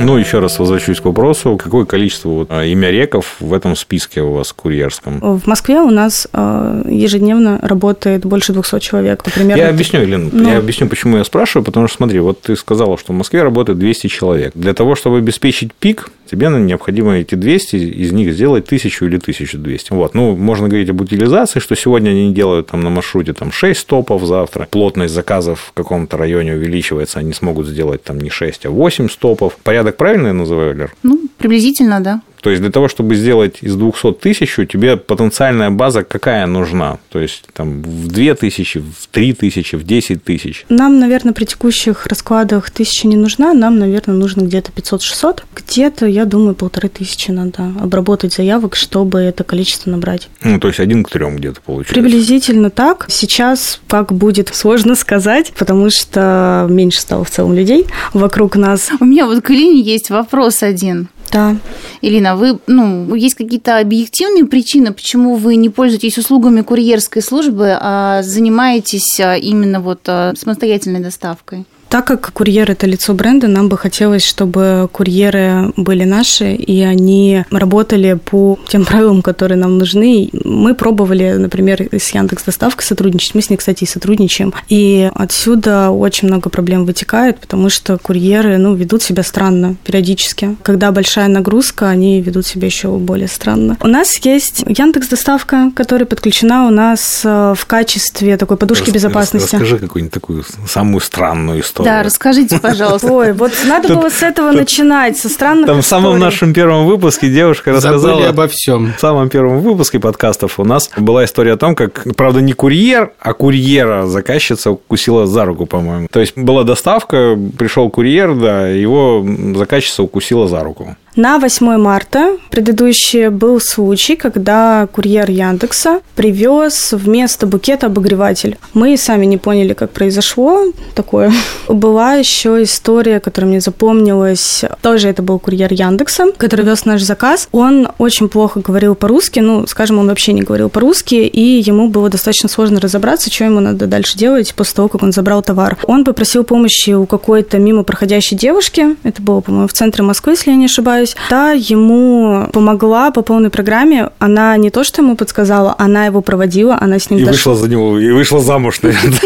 Ну, еще раз возвращусь к вопросу. Какое количество вот, а, имя реков в этом списке у вас курьерском? В Москве у нас а, ежедневно работает больше 200 человек, например. Я объясню, Елена, ну... я объясню, почему я спрашиваю, потому что, смотри, вот ты сказала, что в Москве работает 200 человек. Для того, чтобы обеспечить пик, тебе необходимо эти 200, из них сделать 1000 или 1200. Вот. Ну, можно говорить об утилизации, что сегодня они делают там на маршруте там 6 стопов, завтра плотность заказов в каком-то районе увеличивается, они смогут сделать там не 6, а 8 стопов. Порядок правильно я называю, Лер? Ну, приблизительно, да. То есть для того, чтобы сделать из 200 тысяч, тебе потенциальная база какая нужна? То есть там в 2 тысячи, в 3 тысячи, в 10 тысяч? Нам, наверное, при текущих раскладах тысяча не нужна, нам, наверное, нужно где-то 500-600. Где-то, я думаю, полторы тысячи надо обработать заявок, чтобы это количество набрать. Ну, то есть один к трем где-то получается? Приблизительно так. Сейчас как будет, сложно сказать, потому что меньше стало в целом людей вокруг нас. У меня вот к Лине есть вопрос один. Да. Ирина, вы, ну, есть какие-то объективные причины, почему вы не пользуетесь услугами курьерской службы, а занимаетесь а, именно вот а, самостоятельной доставкой? Так как курьер – это лицо бренда, нам бы хотелось, чтобы курьеры были наши, и они работали по тем правилам, которые нам нужны. Мы пробовали, например, с Яндекс Доставкой сотрудничать. Мы с ней, кстати, и сотрудничаем. И отсюда очень много проблем вытекает, потому что курьеры ну, ведут себя странно периодически. Когда большая нагрузка, они ведут себя еще более странно. У нас есть Яндекс Доставка, которая подключена у нас э, в качестве такой подушки Рас, безопасности. Расскажи какую-нибудь такую самую странную историю история. Да, расскажите, пожалуйста. Ой, вот надо тут, было с этого тут, начинать, со странных Там в самом историй. нашем первом выпуске девушка рассказала... Забыли обо всем. В самом первом выпуске подкастов у нас была история о том, как, правда, не курьер, а курьера заказчица укусила за руку, по-моему. То есть была доставка, пришел курьер, да, его заказчица укусила за руку. На 8 марта предыдущий был случай, когда курьер Яндекса привез вместо букета обогреватель. Мы сами не поняли, как произошло такое. Была еще история, которая мне запомнилась. Тоже это был курьер Яндекса, который вез наш заказ. Он очень плохо говорил по-русски, ну, скажем, он вообще не говорил по-русски, и ему было достаточно сложно разобраться, что ему надо дальше делать после того, как он забрал товар. Он попросил помощи у какой-то мимо проходящей девушки. Это было, по-моему, в центре Москвы, если я не ошибаюсь есть та ему помогла по полной программе. Она не то, что ему подсказала, она его проводила, она с ним... И даже... вышла за него, и вышла замуж, наверное.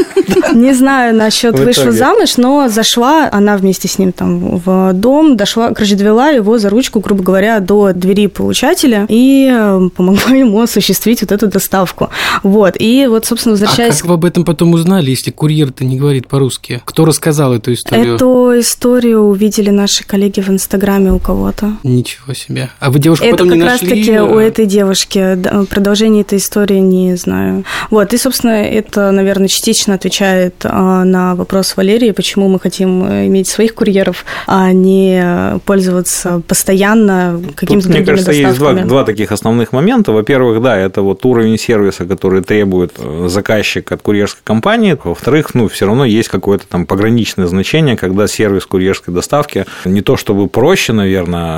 Не знаю насчет вышла замуж, но зашла она вместе с ним там в дом, дошла, короче, довела его за ручку, грубо говоря, до двери получателя и э, помогла ему осуществить вот эту доставку. Вот, и вот, собственно, возвращаясь... А как вы об этом потом узнали, если курьер-то не говорит по-русски? Кто рассказал эту историю? Эту историю увидели наши коллеги в Инстаграме у кого-то. Ничего себе. А вы девушку это потом не нашли? Это как раз-таки у этой девушки. Продолжение этой истории не знаю. Вот, и, собственно, это, наверное, частично отвечает а, на вопрос Валерии, почему мы хотим э, иметь своих курьеров, а не пользоваться постоянно какими-то другими Мне кажется, доставками. есть два, два таких основных момента. Во-первых, да, это вот уровень сервиса, который требует э, заказчик от курьерской компании. Во-вторых, ну, все равно есть какое-то там пограничное значение, когда сервис курьерской доставки не то чтобы проще, наверное,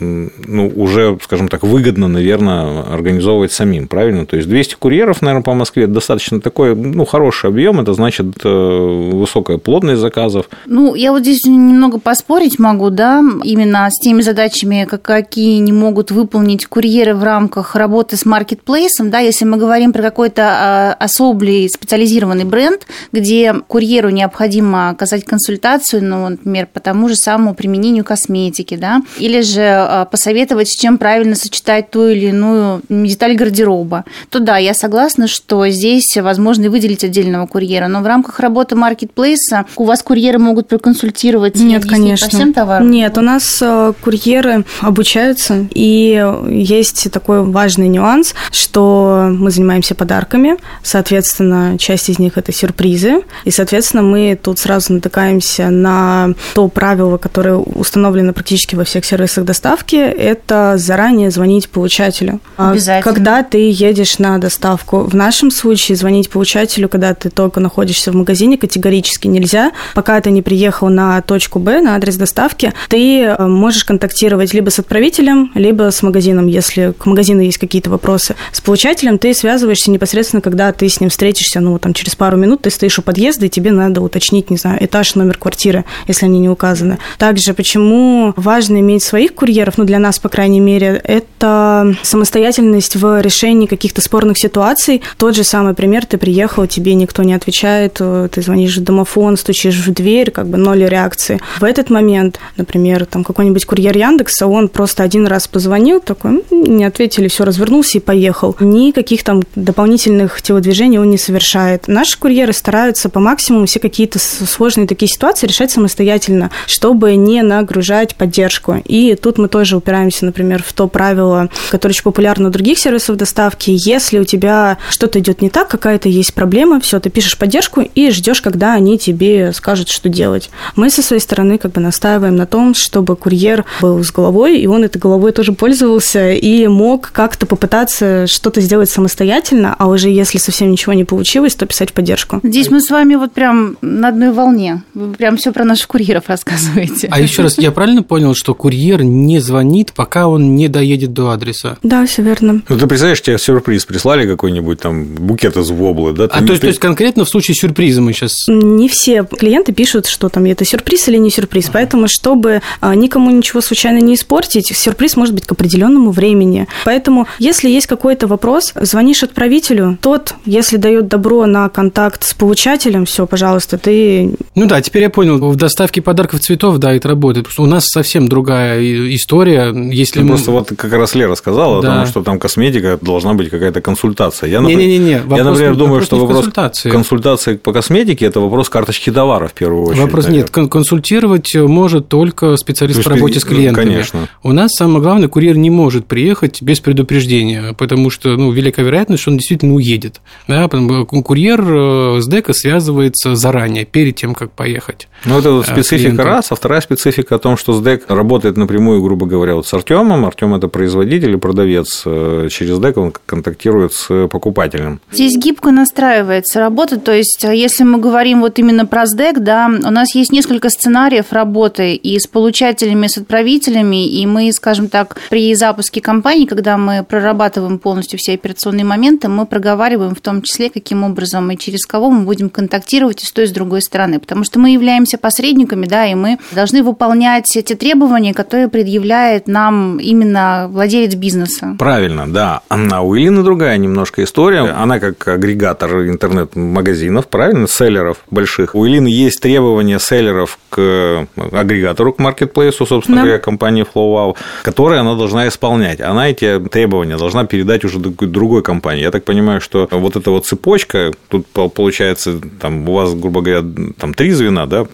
ну, уже, скажем так, выгодно, наверное, организовывать самим, правильно? То есть 200 курьеров, наверное, по Москве достаточно такой, ну, хороший объем, это значит э, высокая плотность заказов. Ну, я вот здесь немного поспорить могу, да, именно с теми задачами, какие не могут выполнить курьеры в рамках работы с маркетплейсом, да, если мы говорим про какой-то а, особый специализированный бренд, где курьеру необходимо оказать консультацию, ну, например, по тому же самому применению косметики, да, или же а, посоветовать, с чем правильно сочетать ту или иную деталь гардероба, то да, я согласна, что здесь возможно выделить отдельного курьера. Но в рамках работы маркетплейса у вас курьеры могут проконсультировать Нет, конечно. по всем товарам? Нет, у нас а, курьеры обучаются, и есть такой важный нюанс, что мы занимаемся подарками, соответственно, часть из них это сюрпризы, и, соответственно, мы тут сразу натыкаемся на то правило, которое установлено практически во всех сервисах сервисах доставки – это заранее звонить получателю. А Обязательно. Когда ты едешь на доставку. В нашем случае звонить получателю, когда ты только находишься в магазине, категорически нельзя. Пока ты не приехал на точку Б, на адрес доставки, ты э, можешь контактировать либо с отправителем, либо с магазином, если к магазину есть какие-то вопросы. С получателем ты связываешься непосредственно, когда ты с ним встретишься, ну, там, через пару минут ты стоишь у подъезда, и тебе надо уточнить, не знаю, этаж, номер квартиры, если они не указаны. Также, почему важно иметь своих курьеров, ну, для нас, по крайней мере, это самостоятельность в решении каких-то спорных ситуаций. Тот же самый пример, ты приехал, тебе никто не отвечает, э, ты звонишь в домофон, стучишь в дверь, как бы ноль реакции. В этот момент, например, там какой-нибудь курьер Яндекса, он просто один раз позвонил, такой, не ответили, все, развернулся и поехал. Никаких там дополнительных телодвижений он не совершает. Наши курьеры стараются по максимуму все какие-то сложные такие ситуации решать самостоятельно, чтобы не нагружать поддержку. И и тут мы тоже упираемся, например, в то правило, которое очень популярно у других сервисов доставки. Если у тебя что-то идет не так, какая-то есть проблема, все, ты пишешь поддержку и ждешь, когда они тебе скажут, что делать. Мы со своей стороны как бы настаиваем на том, чтобы курьер был с головой, и он этой головой тоже пользовался и мог как-то попытаться что-то сделать самостоятельно, а уже если совсем ничего не получилось, то писать поддержку. Здесь мы с вами вот прям на одной волне. Вы прям все про наших курьеров рассказываете. А еще раз, я правильно понял, что курьер курьер не звонит, пока он не доедет до адреса. Да, все верно. Ну, ты представляешь, тебе сюрприз прислали какой-нибудь там букет из воблы, да? А Ты- то есть, ты- то есть конкретно в случае сюрприза мы сейчас... Не все клиенты пишут, что там это сюрприз или не сюрприз. Поэтому, чтобы а, никому ничего случайно не испортить, сюрприз может быть к определенному времени. Поэтому, если есть какой-то вопрос, звонишь отправителю, тот, если дает добро на контакт с получателем, все, пожалуйста, ты Ну да, теперь я понял, в доставке подарков цветов, да, это работает. Потому что у нас совсем другая и- история. Если Ну, мы... Просто вот как раз Лера сказала Да. о том, что там косметика должна быть какая-то консультация. Я, например, Не-не-не, я, вопрос например, не- думаю, вопрос что не вопрос консультации. консультации по косметике – это вопрос карточки товара в первую очередь. Вопрос наверное. нет, кон- консультировать может только специалист есть по работе с клиентами. конечно. У нас самое главное, курьер не может приехать без предупреждения, потому что ну, велика вероятность, что он действительно уедет. Да, курьер э, с дека связывается заранее, перед тем, как поехать. Ну, это вот э, специфика клиенту. раз, а вторая специфика о том, что СДЭК работает напрямую, грубо говоря, вот с Артемом. Артем это производитель и продавец. Э, Через ДЭК он контактирует с покупателем. Здесь гибко настраивается работа, то есть а если мы говорим вот именно про СДЭК, да, у нас есть несколько сценариев работы и с получателями, и с отправителями, и мы, скажем так, при запуске компании, когда мы прорабатываем полностью все операционные моменты, мы проговариваем в том числе, каким образом и через кого мы будем контактировать и с той, и с другой стороны, потому что мы являемся посредниками, да, и мы должны выполнять те требования, которые предъявляет нам именно владелец бизнеса. Правильно, да. А у Илины другая немножко история. Она как агрегатор интернет-магазинов, правильно, селлеров больших. У Илины есть требования селлеров к агрегатору, к маркетплейсу, собственно Да. говоря, компании FlowWow, которые она должна исполнять. Она эти требования должна передать уже другой- компании. Я так понимаю, что вот эта вот цепочка, тут пол- получается, там у вас, грубо говоря, там три звена, да,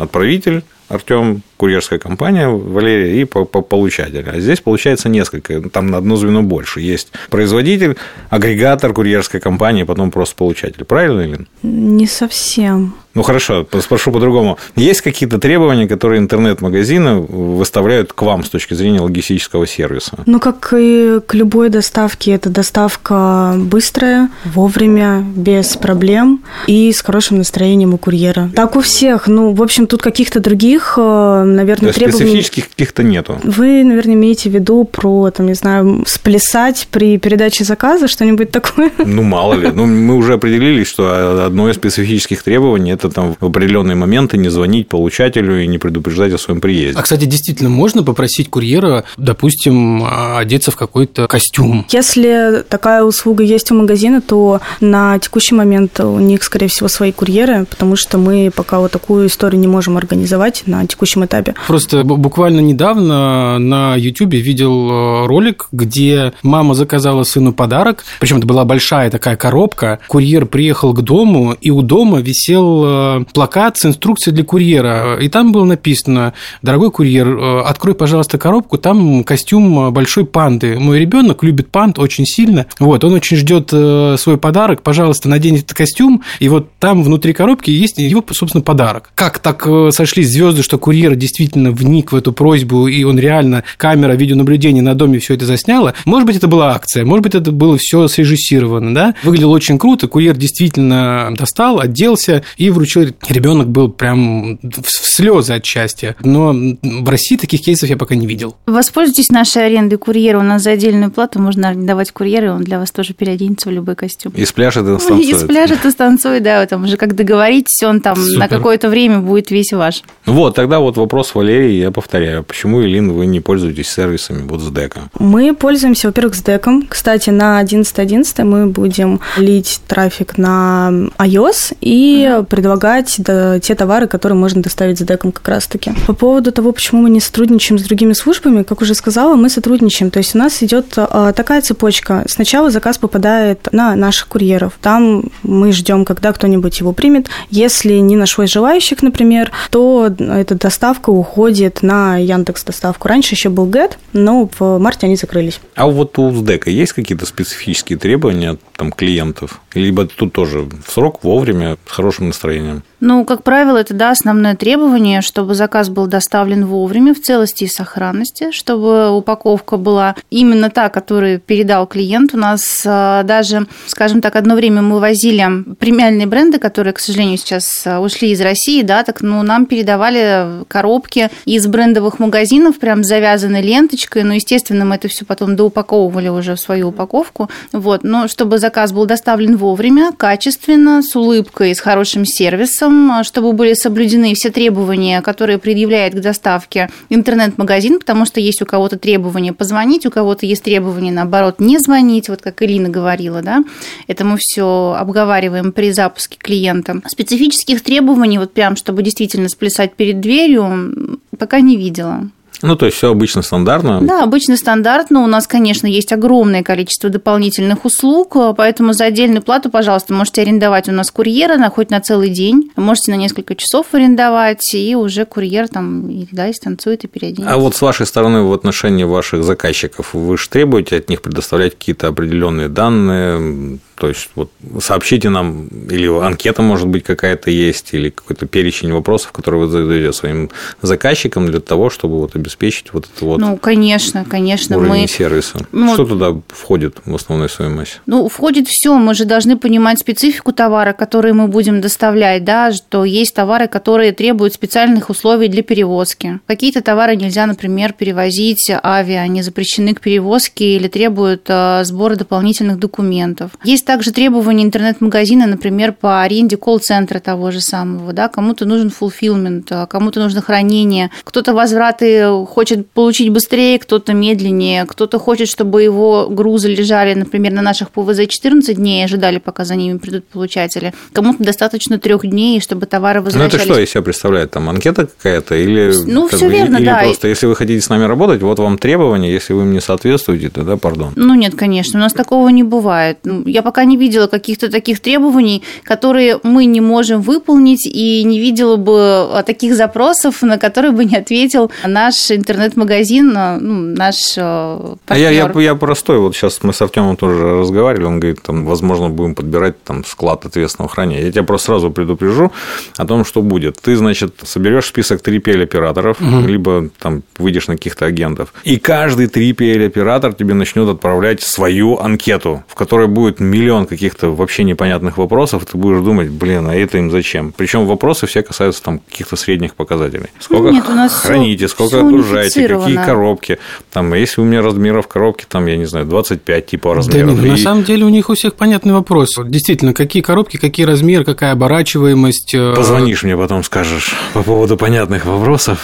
отправитель, Артем, курьерская компания, Валерия и по- по- получатель. А здесь получается несколько, там на одно звено больше. Есть производитель, агрегатор курьерской компании, потом просто получатель. Правильно, Илин? не совсем. Ну хорошо, спрошу по-другому. Есть какие-то требования, которые интернет-магазины выставляют к вам с точки зрения логистического сервиса? Ну, как и к любой доставке, это доставка быстрая, вовремя, без проблем и с хорошим настроением у курьера. Так у всех. Ну, в общем, тут каких-то других, То наверное, есть требований... специфических каких-то нету. Вы, наверное, имеете в виду про, там, не знаю, сплясать при передаче заказа, что-нибудь такое? Ну, мало ли. Ну, мы уже определились, что одно из специфических требований – это там в определенные моменты не звонить получателю и не предупреждать о своем приезде. А, кстати, действительно, можно попросить курьера, допустим, одеться в какой-то костюм? Если такая услуга есть у магазина, то на текущий момент у них, скорее всего, свои курьеры, потому что мы пока вот такую историю не можем организовать на текущем этапе. Просто б- буквально недавно на YouTube видел э, ролик, где мама заказала сыну подарок, причем это была большая такая коробка. Курьер приехал к дому, и у дома висел э, плакат с инструкцией для курьера. И там было написано, дорогой курьер, э, открой, пожалуйста, коробку, там костюм большой панды. Мой ребенок любит панд очень сильно. Вот, он очень ждет свой подарок. Пожалуйста, надень этот костюм. И вот там внутри коробки есть его, собственно, подарок. Как так сошлись звезды, что курьер действительно вник в эту просьбу, и он реально, камера видеонаблюдения на доме все это засняла. Может быть, это была акция, может быть, это было все срежиссировано, да? Выглядело очень круто, курьер действительно достал, оделся и вручил. Ребенок был прям в слезы от счастья. Но в России таких кейсов я пока не видел. Воспользуйтесь нашей арендой курьера. У нас за отдельную плату можно арендовать курьера, и он для вас тоже переоденется в любой костюм. И спляшет и И станцует. спляжет и станцует, да, там уже как договоритесь, он там на Супер. какое-то время будет весь ваш. Вот, тогда вот вопрос Валерии, я повторяю. Почему, Илин, вы не пользуетесь сервисами вот с дека? Мы пользуемся, во-первых, с деком. Кстати, на 11.11 мы будем лить трафик на iOS и предлагать да, те товары, которые можно доставить с деком как раз-таки. По поводу того, почему мы не сотрудничаем с другими службами, как уже сказала, мы сотрудничаем. То есть у нас идет а, такая цепочка. Сначала заказ попадает на наших курьеров. Там мы ждем, когда кто-нибудь его примет. Если не нашлось желающих, например, то эта доставка уходит на Яндекс доставку. Раньше еще был Get, но в марте они закрылись. А вот у СДЭКа есть какие-то специфические требования там, клиентов? Либо тут тоже в срок, вовремя, с хорошим настроением? Ну, как правило, это, да, основное требование, чтобы заказ был доставлен вовремя, в целости и сохранности, чтобы упаковка была именно та, которую передал клиент. У нас а, даже, скажем так, одно время мы возили премиальные бренды, которые, к сожалению, сейчас а, ушли из России, да, так, ну, нам передавали коробки из брендовых магазинов, прям завязанной ленточкой, ну, естественно, мы это все потом доупаковывали уже в свою упаковку, вот, но чтобы заказ был доставлен вовремя, качественно, с улыбкой, с хорошим сервисом, чтобы были соблюдены все требования, которые предъявляет к доставке интернет-магазин, потому что есть у кого-то требования позвонить, у кого-то есть требования, наоборот, не звонить, вот как Элина говорила, да, это мы все обговариваем при запуске клиента. Специфических требований, вот прям, чтобы действительно сплясать перед дверью, пока не видела. Ну, то есть все обычно стандартно? Да, обычно стандартно. У нас, конечно, есть огромное количество дополнительных услуг, поэтому за отдельную плату, пожалуйста, можете арендовать у нас курьера на хоть на целый день, можете на несколько часов арендовать, и уже курьер там и, да, и станцует, и переоденется. А вот с вашей стороны в отношении ваших заказчиков, вы же требуете от них предоставлять какие-то определенные данные, то есть вот сообщите нам, или анкета, может быть, какая-то есть, или какой-то перечень вопросов, которые вы задаете своим заказчикам для того, чтобы вот обеспечить вот это вот. Ну, конечно, конечно, уровень мы сервиса. Ну, Что туда входит в основной стоимость? Ну, входит все. Мы же должны понимать специфику товара, который мы будем доставлять, да, что есть товары, которые требуют специальных условий для перевозки. Какие-то товары нельзя, например, перевозить авиа, они запрещены к перевозке или требуют э, сбора дополнительных документов. Есть также требования интернет-магазина, например, по аренде колл-центра того же самого. Да? Кому-то нужен fulfillment, а кому-то нужно хранение, кто-то возвраты хочет получить быстрее, кто-то медленнее, кто-то хочет, чтобы его грузы лежали, например, на наших ПВЗ 14 дней и ожидали, пока за ними придут получатели. Кому-то достаточно трех дней, чтобы товары возвращались. Ну, это что из себя представляет? Там анкета какая-то или... Ну, все бы, верно, или да. просто, если вы хотите с нами работать, вот вам требования, если вы им не соответствуете, тогда пардон. Ну, нет, конечно, у нас такого не бывает. Ну, я пока не видела каких-то таких требований, которые мы не можем выполнить, и не видела бы а, таких запросов, на которые бы не ответил наш интернет-магазин, а, ну, наш партнер. А я, я, я простой, вот сейчас мы с Артемом тоже разговаривали, он говорит, там, возможно, будем подбирать там склад ответственного хранения. Я тебя просто сразу предупрежу о том, что будет. Ты, значит, соберешь список 3PL операторов, угу. либо там выйдешь на каких-то агентов, и каждый 3PL оператор тебе начнет отправлять свою анкету, в которой будет миллион каких-то вообще непонятных вопросов, ты будешь думать, блин, а это им зачем? Причем вопросы все касаются там каких-то средних показателей. Сколько Нет, у нас храните, все, сколько все отгружаете, какие коробки. Там, если у меня размеров коробки, там, я не знаю, 25 типа размеров. Да нет, и... на самом деле у них у всех понятный вопрос. Действительно, какие коробки, какие размеры, какая оборачиваемость. Э, Позвонишь мне потом, скажешь по поводу понятных вопросов.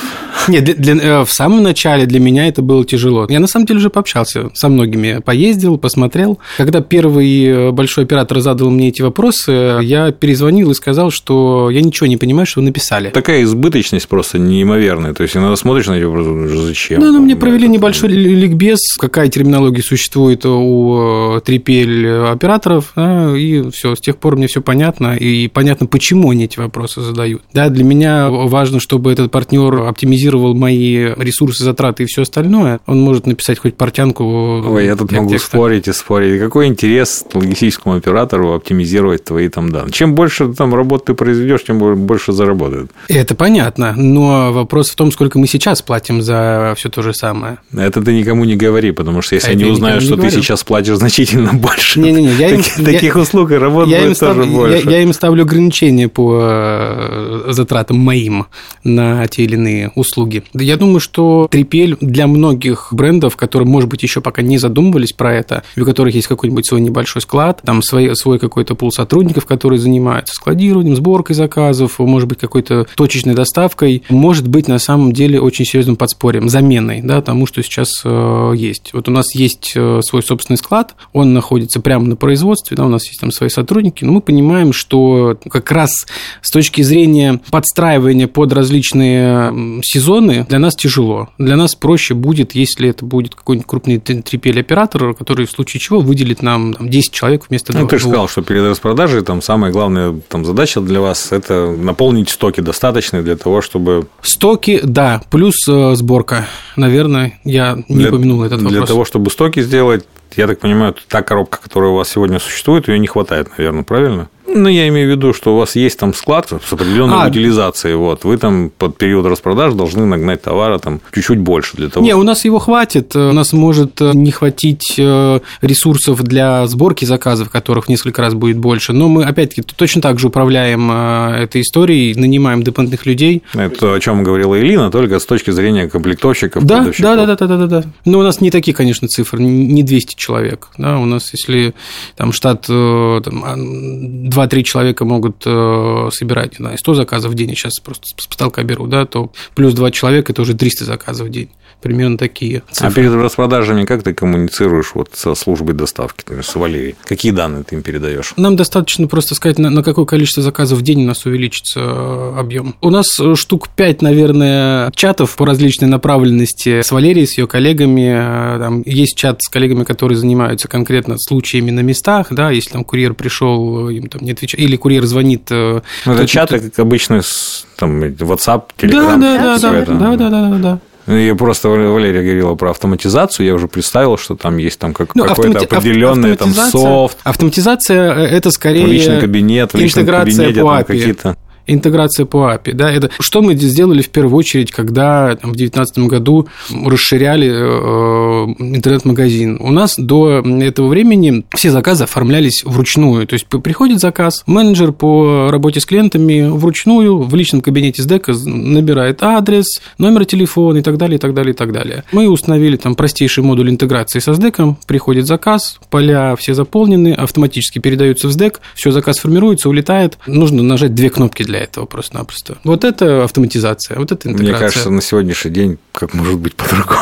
Нет, для, для, э, в самом начале для меня это было тяжело. Я на самом деле уже пообщался со многими, поездил, посмотрел. Когда первый э, большой оператор задал мне эти вопросы, я перезвонил и сказал, что я ничего не понимаю, что вы написали. Такая избыточность просто неимоверная. То есть, иногда смотришь на эти вопросы, зачем? Да, ну, мне провели небольшой ликбез, какая терминология существует у 3PL операторов, да, и все, с тех пор мне все понятно, и понятно, почему они эти вопросы задают. Да, для меня важно, чтобы этот партнер оптимизировал мои ресурсы, затраты и все остальное. Он может написать хоть портянку. Ой, я тут могу текста. спорить и спорить. Какой интерес логистическому оператору оптимизировать твои там данные? Чем больше там работы ты произведешь, тем больше заработает. Это понятно, но вопрос в том, сколько мы сейчас платим за все то же самое. Это ты никому не говори, потому что если а они узнают, что ты сейчас платишь значительно больше, не, не, не, я им, таких я, услуг и работ я будет тоже став, больше. Я, я им ставлю ограничения по э, затратам моим на те или иные услуги. Я думаю, что 3PL для многих брендов, которые, может быть, еще пока не задумывались про это, у которых есть какой-нибудь свой небольшой склад, там свой, свой какой-то пул сотрудников, которые занимаются складированием, сборкой заказов, может быть, какой-то точечной доставкой, может быть, на самом деле, очень серьезным подспорьем, заменой, да, тому, что сейчас э, есть. Вот у нас есть э, свой собственный склад, он находится прямо на производстве, да, у нас есть там свои сотрудники, но мы понимаем, что как раз с точки зрения подстраивания под различные сезоны для нас тяжело. Для нас проще будет, если это будет какой-нибудь крупный 3PL-оператор, который в случае чего выделит нам там, 10 человек вместо ну, двух. Ну, ты же сказал, что перед распродажей там самая главная там, задача для вас – это наполнить стоки достаточные для того, чтобы… Стоки, да, плюс э, сборка. Наверное, я не для, упомянул этот вопрос. Для того, чтобы стоки сделать, я так понимаю, та коробка, которая у вас сегодня существует, ее не хватает, наверное, правильно? Ну, я имею в виду, что у вас есть там склад с определенной а, утилизацией. Вот. Вы там под период распродаж должны нагнать товара там чуть-чуть больше для того. Не, у нас его хватит. У нас может не хватить э, ресурсов для сборки заказов, которых в несколько раз будет больше. Но мы, опять-таки, точно так же управляем э, этой историей, нанимаем дополнительных людей. Это о чем говорила Элина, только с точки зрения комплектовщиков. Да, да, да, да, да, да, да. Но у нас не такие, конечно, цифры, не 200 человек. Да, у нас, если там штат э, там, 2-3 человека могут э, собирать, не знаю, 100 заказов в день, я сейчас просто с потолка беру, да, то плюс 2 человека – это уже 300 заказов в день примерно такие а цифры. А перед распродажами как ты коммуницируешь вот со службой доставки, например, с Валерией? Какие данные ты им передаешь? Нам достаточно просто сказать, на, на какое количество заказов в день у нас увеличится э, объем. У нас э, штук 5, наверное, чатов по различной направленности с Валерией, с ее коллегами. Э, там есть чат с коллегами, которые занимаются конкретно случаями на местах, да, если там курьер пришел, им там не отвечает, или курьер звонит. Ну, это чаты, как обычно, с там, WhatsApp, Telegram. Да, да, да, да, да, да, да, да. Я просто Валерия говорила про автоматизацию, я уже представил, что там есть там как, ну, какой-то автомати... определенный там софт. Автоматизация это скорее в личный кабинет, в личном кабинете по API. какие-то интеграция по API. Да, это что мы сделали в первую очередь, когда там, в 2019 году расширяли э, интернет-магазин. У нас до этого времени все заказы оформлялись вручную. То есть приходит заказ, менеджер по работе с клиентами вручную в личном кабинете с дека набирает адрес, номер телефона и так далее, и так далее, и так далее. Мы установили там простейший модуль интеграции со SDEC, приходит заказ, поля все заполнены, автоматически передаются в SDEC, все, заказ формируется, улетает. Нужно нажать две кнопки для для этого просто-напросто. Вот это автоматизация, вот это интеграция. Мне кажется, на сегодняшний день как может быть по-другому.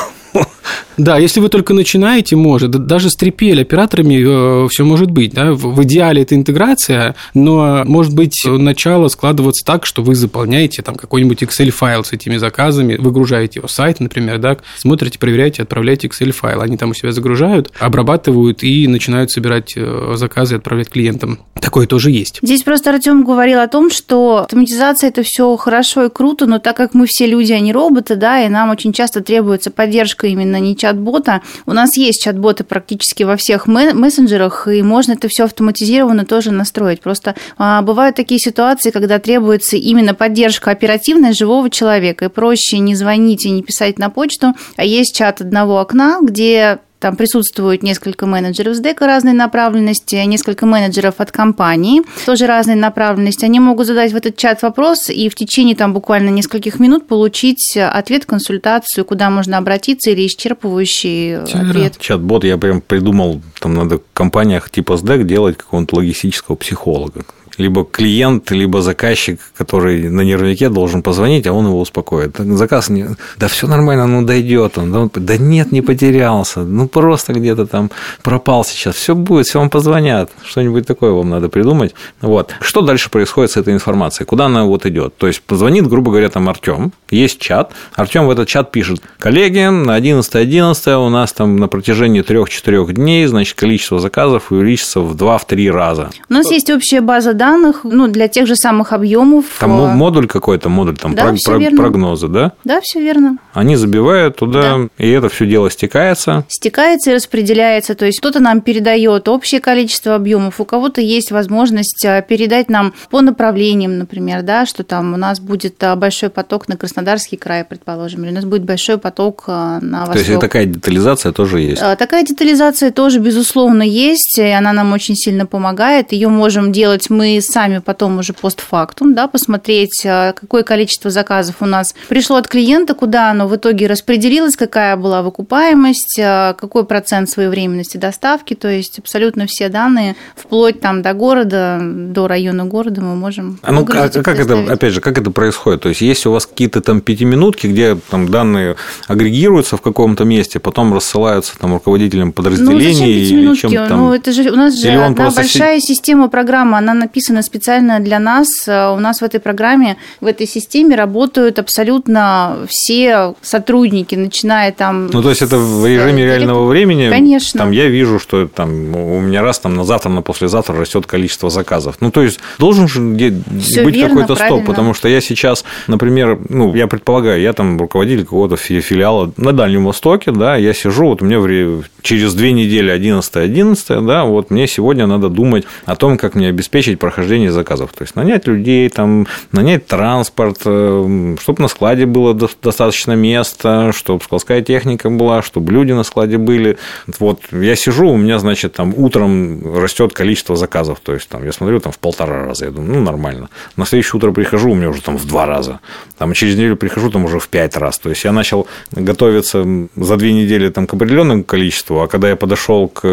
Да, если вы только начинаете, может. Даже с 3PL операторами э, все может быть. Да? В идеале это интеграция, но может быть начало складываться так, что вы заполняете там какой-нибудь Excel-файл с этими заказами, выгружаете его с сайта, например, да, смотрите, проверяете, отправляете Excel-файл. Они там у себя загружают, обрабатывают и начинают собирать э, заказы и отправлять клиентам. Такое тоже есть. Здесь просто Артем говорил о том, что автоматизация это все хорошо и круто, но так как мы все люди, а не роботы, да, и нам очень часто требуется поддержка именно не чат-бота. У нас есть чат-боты практически во всех мессенджерах, и можно это все автоматизированно тоже настроить. Просто а, бывают такие ситуации, когда требуется именно поддержка оперативная живого человека, и проще не звонить и не писать на почту, а есть чат одного окна, где там присутствует несколько менеджеров с дека разной направленности, несколько менеджеров от компании, тоже разной направленности. Они могут задать в этот чат вопрос и в течение там буквально нескольких минут получить ответ, консультацию, куда можно обратиться или исчерпывающий ответ. Чат-бот я прям придумал, там надо в компаниях типа SDEC делать какого-то логистического психолога либо клиент, либо заказчик, который на нервике должен позвонить, а он его успокоит. Заказ не... Да все нормально, ну дойдет он. Да, нет, не потерялся. Ну просто где-то там пропал сейчас. Все будет, все вам позвонят. Что-нибудь такое вам надо придумать. Вот. Что дальше происходит с этой информацией? Куда она вот идет? То есть позвонит, грубо говоря, там Артем, есть чат. Артем в этот чат пишет: коллеги, на 11 11 у нас там на протяжении 3-4 дней, значит, количество заказов увеличится в 2-3 раза. У нас есть общая база данных данных, ну, для тех же самых объемов. Там модуль какой-то, модуль там да, прог, прог, прогноза, да? Да, все верно. Они забивают туда, да. и это все дело стекается. Стекается и распределяется. То есть кто-то нам передает общее количество объемов, у кого-то есть возможность а, передать нам по направлениям, например, да, что там у нас будет а, большой поток на Краснодарский край, предположим, или у нас будет большой поток на восток. То есть такая детализация тоже есть? Такая детализация тоже, безусловно, есть, и она нам очень сильно помогает. Ее можем делать мы сами потом уже постфактум, да, посмотреть, а, какое количество заказов у нас пришло от клиента, куда оно в итоге распределилось, какая была выкупаемость, а, какой процент своевременности доставки, то есть абсолютно все данные, вплоть там до города, до района города мы можем А ну как, как это, опять же, как это происходит? То есть есть у вас какие-то там пятиминутки, где там данные агрегируются в каком-то месте, потом рассылаются там руководителям подразделений ну, или чем там? Ну, это же у нас же одна большая си... система программа, она написана написано специально для нас. Э, у нас в этой программе, в этой системе работают абсолютно все сотрудники, начиная там... Ну, то есть, это в режиме с... реального времени? Конечно. Там я вижу, что там у меня раз там на завтра, на послезавтра растет количество заказов. Ну, то есть, должен же быть какой-то стоп, потому что я сейчас, например, ну, я предполагаю, я там руководитель какого-то филиала на Дальнем Востоке, да, я сижу, вот у меня через две недели 11 11 да, вот мне сегодня надо думать о том, как мне обеспечить прохождения заказов. То есть нанять людей, там, нанять транспорт, э, чтобы на складе было достаточно места, чтобы складская техника была, чтобы люди на складе были. Вот я сижу, у меня, значит, там утром растет количество заказов. То есть там я смотрю, там в полтора раза. Я думаю, ну, нормально. На следующее утро прихожу, у меня уже там в два раза. Там через неделю прихожу, там уже в пять раз. То есть я начал готовиться за две недели там, к определенному количеству, а когда я подошел к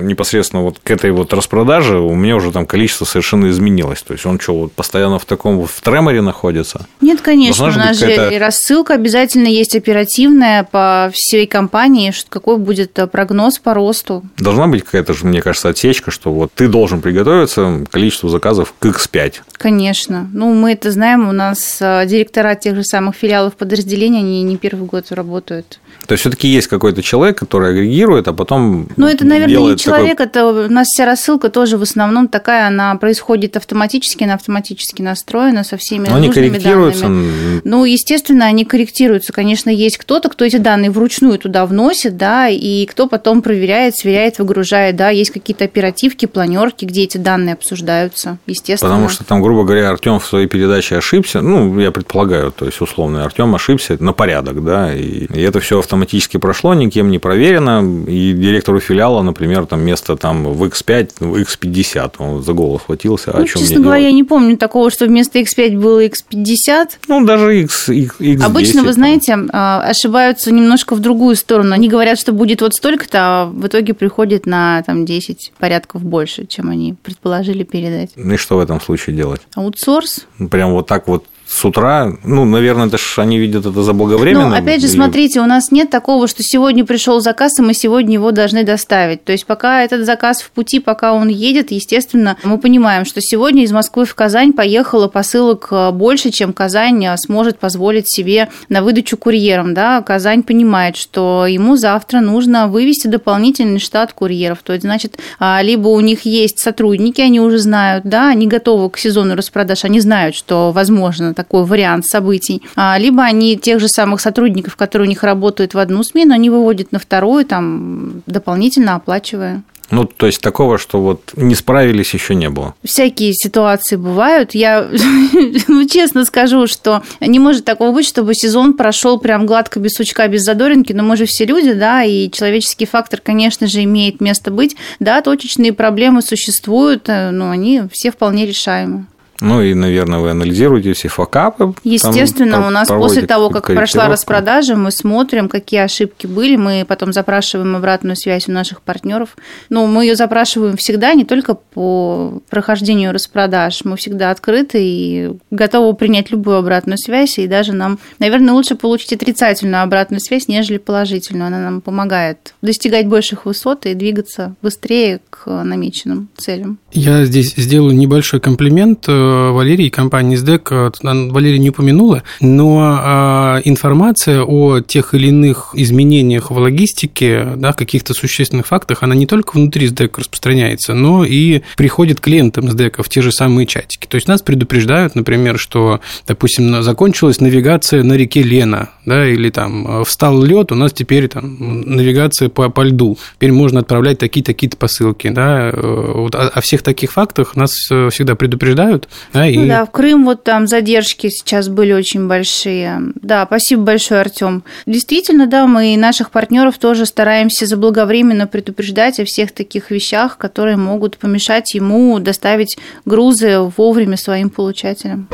непосредственно вот к этой вот распродаже, у меня уже там количество совершенно изменилось. То есть он что, вот постоянно в таком в треморе находится? Нет, конечно, у нас же и рассылка обязательно есть оперативная по всей компании, что какой будет э, прогноз по росту. Должна быть какая-то же, мне кажется, отсечка, что вот ты должен приготовиться к количеству заказов к X5. Конечно. Ну, мы это знаем, у нас э, директора тех же самых филиалов подразделений, они не первый год работают. То есть все-таки есть какой-то человек, который агрегирует, а потом. Ну, это, наверное, не человек, такой... это у нас вся рассылка тоже в основном такая, она происходит автоматически, она автоматически настроена со всеми Но нужными они корректируются. данными. Ну, естественно, они корректируются. Конечно, есть кто-то, кто эти данные вручную туда вносит, да, и кто потом проверяет, сверяет, выгружает, да, есть какие-то оперативки, планерки, где эти данные обсуждаются, естественно. Потому что там, грубо говоря, Артем в своей передаче ошибся, ну, я предполагаю, то есть условно, Артем ошибся на порядок, да, и, и это все автоматически прошло, никем не проверено, и директору филиала, например, там место там в X5, в X50, он за голову схватился, ну, о чем честно говоря, делать? я не помню такого, что вместо X5 было X50. Ну, даже X, X, X10. Обычно, вы знаете, а, ошибаются немножко в другую сторону. Они говорят, что будет вот столько-то, а в итоге приходит на там 10 порядков больше, чем они предположили передать. Ну и что в этом случае делать? Аутсорс. Прям вот так вот с утра, ну, наверное, это ж они видят это заблаговременно. Ну, опять же, или... смотрите, у нас нет такого, что сегодня пришел заказ, и мы сегодня его должны доставить. То есть, пока этот заказ в пути, пока он едет, естественно, мы понимаем, что сегодня из Москвы в Казань поехало посылок э, больше, чем Казань э, сможет позволить себе на выдачу курьерам. Да? Казань понимает, что ему завтра нужно вывести дополнительный штат курьеров. То есть, значит, а, либо у них есть сотрудники, они уже знают, да, они готовы к сезону распродаж, они знают, что возможно такой вариант событий. А, либо они тех же самых сотрудников, которые у них работают в одну смену, они выводят на вторую, там, дополнительно оплачивая. Ну, то есть такого, что вот не справились, еще не было. Всякие ситуации бывают. Я ну, честно скажу, что не может такого быть, чтобы сезон прошел прям гладко, без сучка, без задоринки. Но мы же все люди, да, и человеческий фактор, конечно же, имеет место быть. Да, точечные проблемы существуют, э, но они все вполне решаемы. Ну и, наверное, вы анализируете все факапы. Естественно, там, у нас после того, как прошла распродажа, мы смотрим, какие ошибки были, мы потом запрашиваем обратную связь у наших партнеров. Ну, мы ее запрашиваем всегда, не только по прохождению распродаж. Мы всегда открыты и готовы принять любую обратную связь. И даже нам, наверное, лучше получить отрицательную обратную связь, нежели положительную. Она нам помогает достигать больших высот и двигаться быстрее к намеченным целям. Я здесь сделаю небольшой комплимент Валерии и компании СДЭК. Валерия не упомянула, но а, информация о тех или иных изменениях в логистике, да, каких-то существенных фактах, она не только внутри СДЭК распространяется, но и приходит клиентам СДЭКа в те же самые чатики. То есть нас предупреждают, например, что, допустим, закончилась навигация на реке Лена, да, или там встал лед, у нас теперь там навигация по, по льду, теперь можно отправлять такие-такие-то посылки, да, вот о, о всех таких фактах нас э, всегда предупреждают, да, и... да, в Крым вот там задержки сейчас были очень большие. Да, спасибо большое, Артем. Действительно, да, мы и наших партнеров тоже стараемся заблаговременно предупреждать о всех таких вещах, которые могут помешать ему доставить грузы вовремя своим получателям.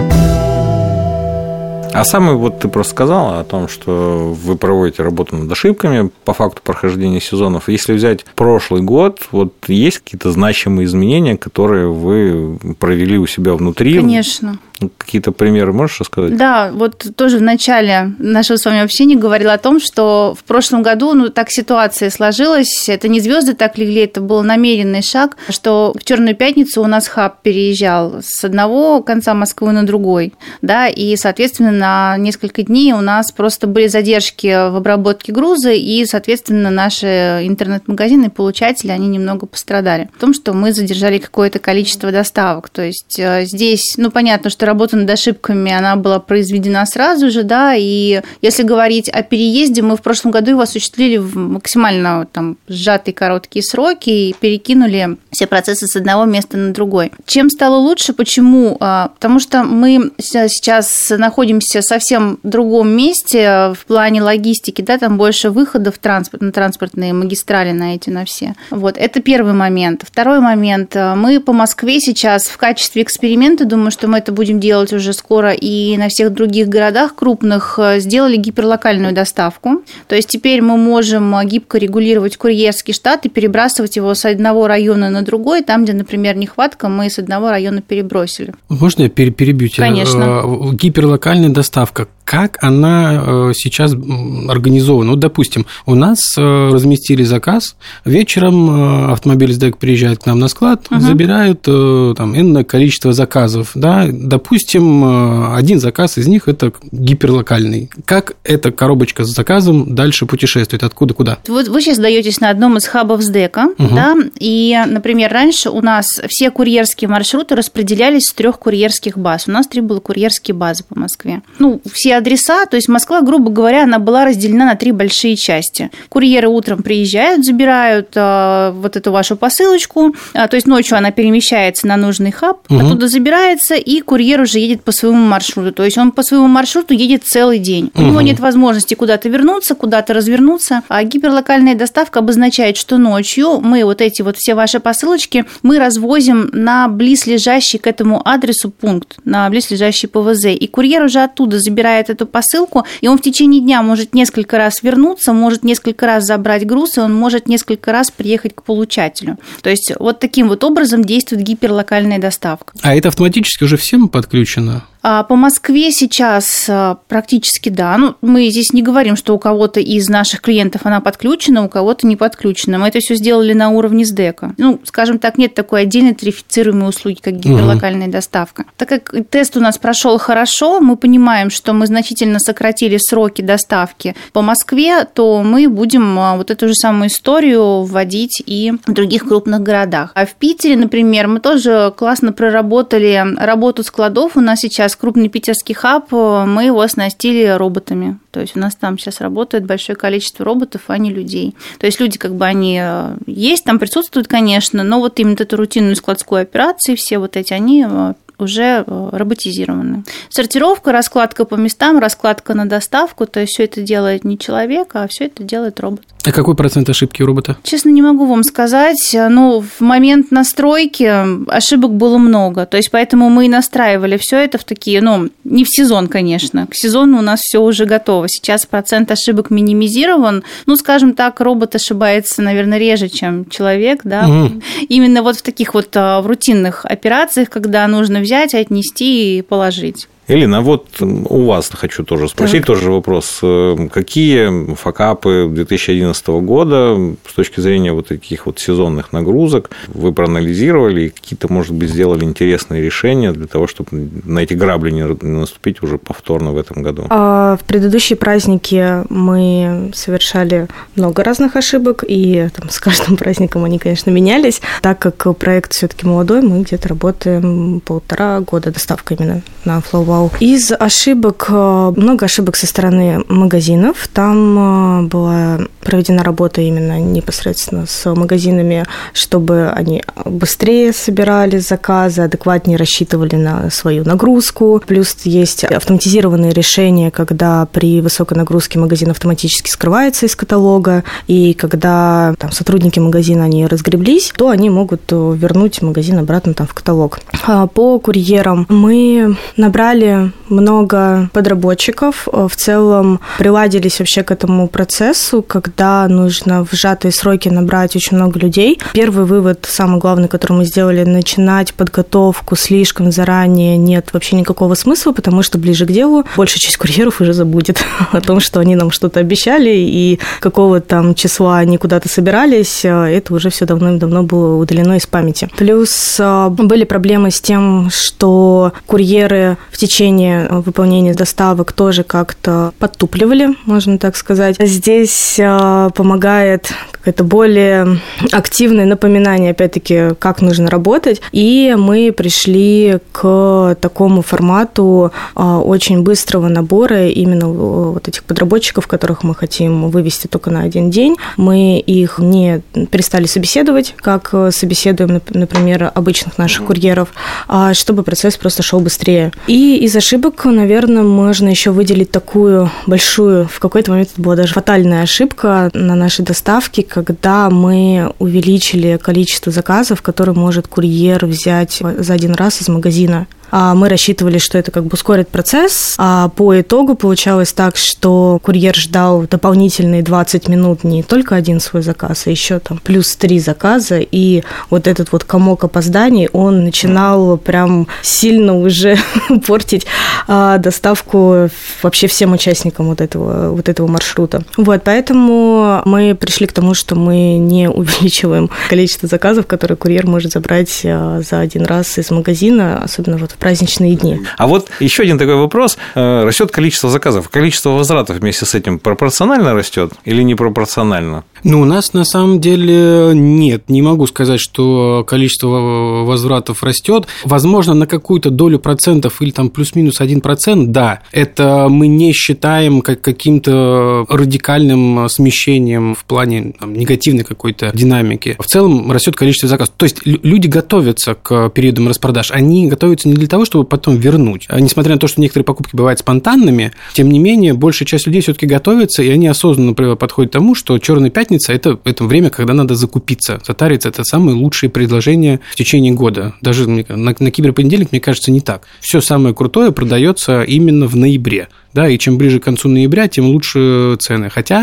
А самый вот ты просто сказала о том, что вы проводите работу над ошибками по факту прохождения сезонов. Если взять прошлый год, вот есть какие-то значимые изменения, которые вы провели у себя внутри? Конечно. Какие-то примеры можешь рассказать? Да, вот тоже в начале нашего с вами общения говорила о том, что в прошлом году, ну, так ситуация сложилась, это не звезды так легли, это был намеренный шаг, что в Черную пятницу у нас хаб переезжал с одного конца Москвы на другой, да, и, соответственно, на несколько дней у нас просто были задержки в обработке груза, и, соответственно, наши интернет-магазины, получатели, они немного пострадали. В том, что мы задержали какое-то количество доставок, то есть э, здесь, ну, понятно, что работа над ошибками, она была произведена сразу же, да, и если говорить о переезде, мы в прошлом году его осуществили в максимально там сжатые короткие сроки и перекинули все процессы с одного места на другой. Чем стало лучше? Почему? А, потому что мы сейчас находимся совсем другом месте в плане логистики, да, там больше выходов транспорт, на транспортные магистрали на эти, на все. Вот, это первый момент. Второй момент. Мы по Москве сейчас в качестве эксперимента, думаю, что мы это будем делать уже скоро и на всех других городах крупных, сделали гиперлокальную доставку. То есть теперь мы можем гибко регулировать курьерский штат и перебрасывать его с одного района на другой, там, где, например, нехватка, мы с одного района перебросили. Можно я перебью тебя? Конечно. Э, гиперлокальная доставка как она э, сейчас организована. Вот, допустим, у нас э, разместили заказ, вечером э, автомобиль СДЭК приезжает к нам на склад, угу. забирают там энное количество заказов, да, допустим, один заказ из них это гиперлокальный. Как эта коробочка с заказом дальше путешествует, откуда куда? Вот вы сейчас даетесь на одном из хабов СДЭКа, угу. да, и, например, раньше у нас все курьерские маршруты распределялись с трех курьерских баз. У нас три было курьерские базы по Москве. Ну, все адреса, то есть Москва, грубо говоря, она была разделена на три большие части. Курьеры утром приезжают, забирают э, вот эту вашу посылочку, э, то есть ночью она перемещается на нужный хаб, угу. оттуда забирается, и курьер уже едет по своему маршруту. То есть он по своему маршруту едет целый день. Угу. У него нет возможности куда-то вернуться, куда-то развернуться. А гиперлокальная доставка обозначает, что ночью мы вот эти вот все ваши посылочки мы развозим на близлежащий к этому адресу пункт, на близлежащий ПВЗ. И курьер уже оттуда забирает получает эту посылку, и он в течение дня может несколько раз вернуться, может несколько раз забрать груз, и он может несколько раз приехать к получателю. То есть вот таким вот образом действует гиперлокальная доставка. А это автоматически уже всем подключено? А по Москве сейчас а, практически да. Ну, мы здесь не говорим, что у кого-то из наших клиентов она подключена, у кого-то не подключена. Мы это все сделали на уровне СДЭКа. Ну, скажем так, нет такой отдельной тарифицируемой услуги, как гиперлокальная угу. доставка. Так как тест у нас прошел хорошо, мы понимаем, что мы значительно сократили сроки доставки по Москве, то мы будем а, вот эту же самую историю вводить и в других крупных городах. А в Питере, например, мы тоже классно проработали работу складов. У нас сейчас крупный питерский хаб, э, мы его оснастили роботами. То есть у нас там сейчас работает большое количество роботов, а не людей. То есть люди как бы они э, есть, там присутствуют, конечно, но вот именно эту рутинную складскую операцию, все вот эти, они э, уже роботизированы. Сортировка, раскладка по местам, раскладка на доставку, то есть все это делает не человек, а все это делает робот. А какой процент ошибки у робота? Честно, не могу вам сказать. Но в момент настройки ошибок было много. То есть, поэтому мы и настраивали все это в такие, ну, не в сезон, конечно. К сезону у нас все уже готово. Сейчас процент ошибок минимизирован. Ну, скажем так, робот ошибается, наверное, реже, чем человек, да. Угу. Именно вот в таких вот а, в рутинных операциях, когда нужно взять, отнести и положить. Элина, вот у вас хочу тоже спросить так. тоже вопрос. Э, какие факапы 2011 года с точки зрения вот таких вот сезонных нагрузок вы проанализировали и какие-то, может быть, сделали интересные решения для того, чтобы на эти грабли не наступить уже повторно в этом году? А, в предыдущие праздники мы совершали много разных ошибок, и там, с каждым праздником они, конечно, менялись. Так как проект все-таки молодой, мы где-то работаем полтора года доставка именно на Flow Вау. Из ошибок, э, много ошибок со стороны магазинов. Там э, была проведена работа именно непосредственно с магазинами, чтобы они быстрее собирали заказы, адекватнее рассчитывали на свою нагрузку. Плюс есть автоматизированные решения, когда при высокой нагрузке магазин автоматически скрывается из каталога, и когда там, сотрудники магазина они разгреблись, то они могут вернуть магазин обратно там, в каталог. А по курьерам мы набрали набрали много подработчиков. Э, в целом приладились вообще к этому процессу, когда нужно в сжатые сроки набрать очень много людей. Первый вывод, самый главный, который мы сделали, начинать подготовку слишком заранее нет вообще никакого смысла, потому что ближе к делу большая часть курьеров уже забудет о том, что они нам что-то обещали, и какого там числа они куда-то собирались, э, это уже все давно-давно было удалено из памяти. Плюс э, были проблемы с тем, что курьеры в течение плане выполнения доставок тоже как-то подтупливали, можно так сказать. Здесь а, помогает какое-то более активное напоминание, опять-таки, как нужно работать. И мы пришли к такому формату а, очень быстрого набора именно вот этих подработчиков, которых мы хотим вывести только на один день. Мы их не перестали собеседовать, как собеседуем, например, обычных наших курьеров, а чтобы процесс просто шел быстрее. И из ошибок, наверное, можно еще выделить такую большую, в какой-то момент это была даже фатальная ошибка на нашей доставке, когда мы увеличили количество заказов, которые может курьер взять за один раз из магазина. А мы рассчитывали, что это как бы ускорит процесс, а по итогу получалось так, что курьер ждал дополнительные 20 минут не только один свой заказ, а еще там плюс три заказа, и вот этот вот комок опозданий, он начинал прям сильно уже портить а, доставку вообще всем участникам вот этого, вот этого маршрута. Вот, поэтому мы пришли к тому, что мы не увеличиваем количество заказов, которые курьер может забрать а, за один раз из магазина, особенно вот в праздничные дни. А вот еще один такой вопрос. Э, растет количество заказов. Количество возвратов вместе с этим пропорционально растет или непропорционально? Ну, у нас на самом деле нет. Не могу сказать, что количество возвратов растет. Возможно, на какую-то долю процентов или там плюс-минус один процент, да. Это мы не считаем как каким-то радикальным смещением в плане там, негативной какой-то динамики. В целом растет количество заказов. То есть люди готовятся к периодам распродаж. Они готовятся не для того, чтобы потом вернуть. А несмотря на то, что некоторые покупки бывают спонтанными, тем не менее, большая часть людей все-таки готовится, и они осознанно подходят к тому, что черная пятница это, это время, когда надо закупиться. Затариться это самые лучшие предложения в течение года. Даже на, на киберпонедельник, мне кажется, не так. Все самое крутое продается именно в ноябре да, и чем ближе к концу ноября, тем лучше цены. Хотя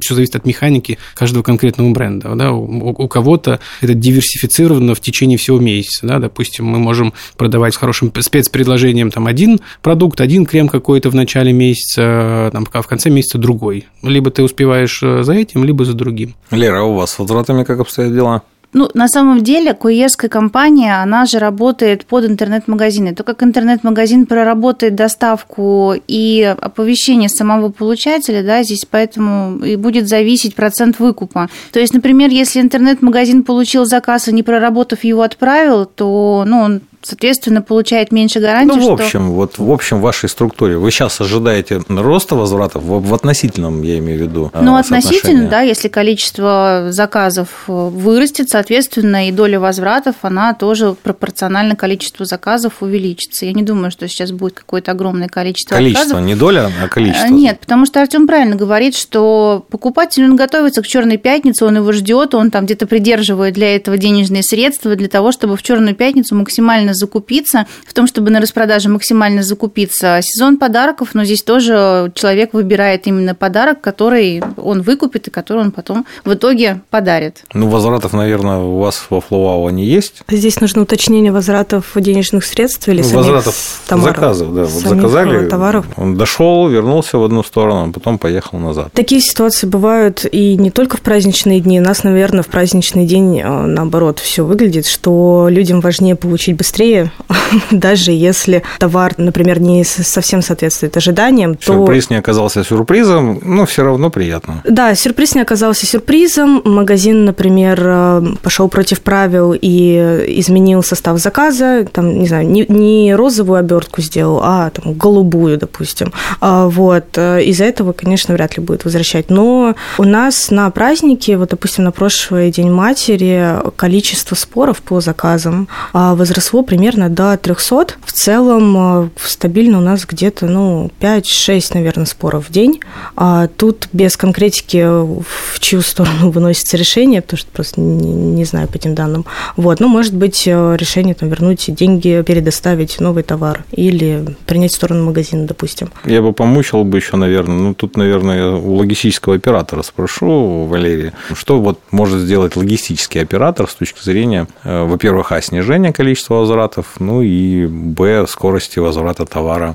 все зависит от механики каждого конкретного бренда, да, у, у кого-то это диверсифицировано в течение всего месяца, да, допустим, мы можем продавать с хорошим спецпредложением там один продукт, один крем какой-то в начале месяца, там, а в конце месяца другой. Либо ты успеваешь э, за этим, либо за другим. Лера, а у вас с возвратами как обстоят дела? Ну, на самом деле, курьерская компания, она же работает под интернет-магазины. То, как интернет-магазин проработает доставку и оповещение самого получателя, да, здесь поэтому и будет зависеть процент выкупа. То есть, например, если интернет-магазин получил заказ и не проработав его отправил, то ну, он соответственно, получает меньше гарантии. Ну, в общем, что... вот в общем в вашей структуре вы сейчас ожидаете роста возвратов в, в относительном, я имею в виду. Ну, относительно, да, если количество заказов вырастет, соответственно, и доля возвратов, она тоже пропорционально количеству заказов увеличится. Я не думаю, что сейчас будет какое-то огромное количество Количество, заказов. не доля, а количество. Нет, потому что Артем правильно говорит, что покупатель, он готовится к черной пятнице, он его ждет, он там где-то придерживает для этого денежные средства для того, чтобы в черную пятницу максимально закупиться, в том, чтобы на распродаже максимально закупиться. Сезон подарков, но здесь тоже человек выбирает именно подарок, который он выкупит и который он потом в итоге подарит. Ну, возвратов, наверное, у вас во Флоуау они есть? Здесь нужно уточнение возвратов денежных средств или ну, самих возвратов товаров. заказов, да. Вот заказали, товаров. он дошел, вернулся в одну сторону, а потом поехал назад. Такие ситуации бывают и не только в праздничные дни. У нас, наверное, в праздничный день э, наоборот все выглядит, что людям важнее получить быстрее быстрее, даже если товар, например, не совсем соответствует ожиданиям, то... Сюрприз не оказался сюрпризом, но все равно приятно. Да, сюрприз не оказался сюрпризом. Магазин, например, э, пошел против правил и изменил состав заказа, там, не знаю, не, не розовую обертку сделал, а там, голубую, допустим. А, вот. Э, из-за этого, конечно, вряд ли будет возвращать. Но у нас на празднике, вот, допустим, на прошлый День матери, количество споров по заказам а, возросло примерно до 300. В целом э, стабильно у нас где-то ну, 5-6, наверное, споров в день. А тут без конкретики, в чью сторону выносится решение, потому что просто не, не знаю по этим данным. Вот. Ну, может быть, э, решение там, вернуть деньги, передоставить новый товар или принять сторону магазина, допустим. Я бы помучил бы еще, наверное. Ну, тут, наверное, у логистического оператора спрошу, Валерия, что вот может сделать логистический оператор с точки зрения, э, во-первых, а, снижения количества возвратов, ну и б, скорости возврата товара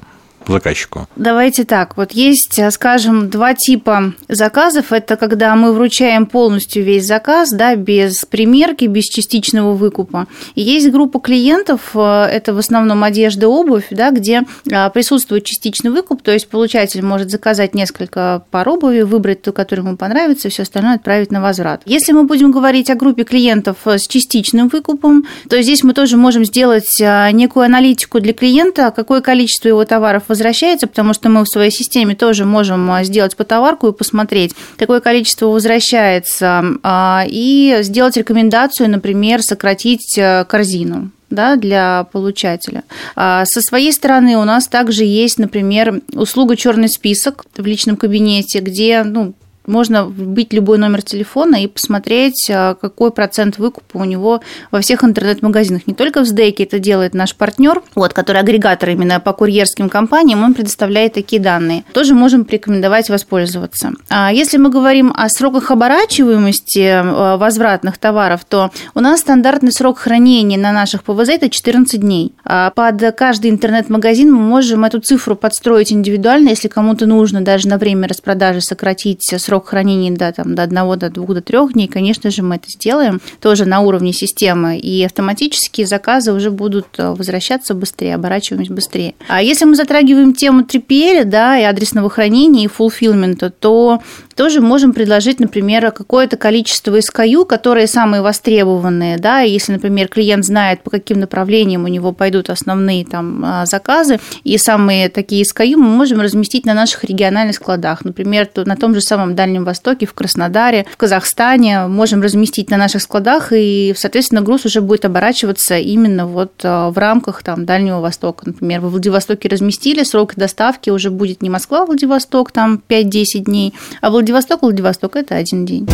заказчику? Давайте так. Вот есть, скажем, два типа заказов. Это когда мы вручаем полностью весь заказ, да, без примерки, без частичного выкупа. И есть группа клиентов, э, это в основном одежда, обувь, да, где а, присутствует частичный выкуп, то есть получатель может заказать несколько пар обуви, выбрать ту, которая ему понравится, все остальное отправить на возврат. Если мы будем говорить о группе клиентов с частичным выкупом, то здесь мы тоже можем сделать некую аналитику для клиента, какое количество его товаров возвращается, потому что мы в своей системе тоже можем а, сделать по товарку и посмотреть, какое количество возвращается, и сделать рекомендацию, например, сократить корзину да, для получателя. А со своей стороны у нас также есть, например, услуга черный список в личном кабинете, где ну, можно вбить любой номер телефона и посмотреть, а, какой процент выкупа у него во всех интернет-магазинах. Не только в СДЭКе это делает наш партнер, вот, который агрегатор именно по курьерским компаниям, он предоставляет такие данные. Тоже можем порекомендовать воспользоваться. А если мы говорим о сроках оборачиваемости а, возвратных товаров, то у нас стандартный срок хранения на наших ПВЗ это 14 дней. Под каждый интернет-магазин мы можем эту цифру подстроить индивидуально, если кому-то нужно даже на время распродажи сократить срок срок хранения да, там, до одного, до двух, до трех дней, конечно же, мы это сделаем тоже на уровне системы, и автоматические заказы уже будут э, возвращаться быстрее, оборачиваемость быстрее. А если мы затрагиваем тему 3PL, да, и адресного хранения, и фулфилмента, то тоже можем предложить, например, какое-то количество SKU, которые самые востребованные, да, если, например, клиент знает, по каким направлениям у него пойдут основные там а, заказы, и самые такие SKU мы можем разместить на наших региональных складах, например, на том же самом Дальнем Востоке, в Краснодаре, в Казахстане, можем разместить на наших складах, и, соответственно, груз уже будет оборачиваться именно вот а, в рамках там Дальнего Востока. Например, во Владивостоке разместили, срок доставки уже будет не Москва, Владивосток, там 5-10 дней, а Владивосток Владивосток, Владивосток – это один день.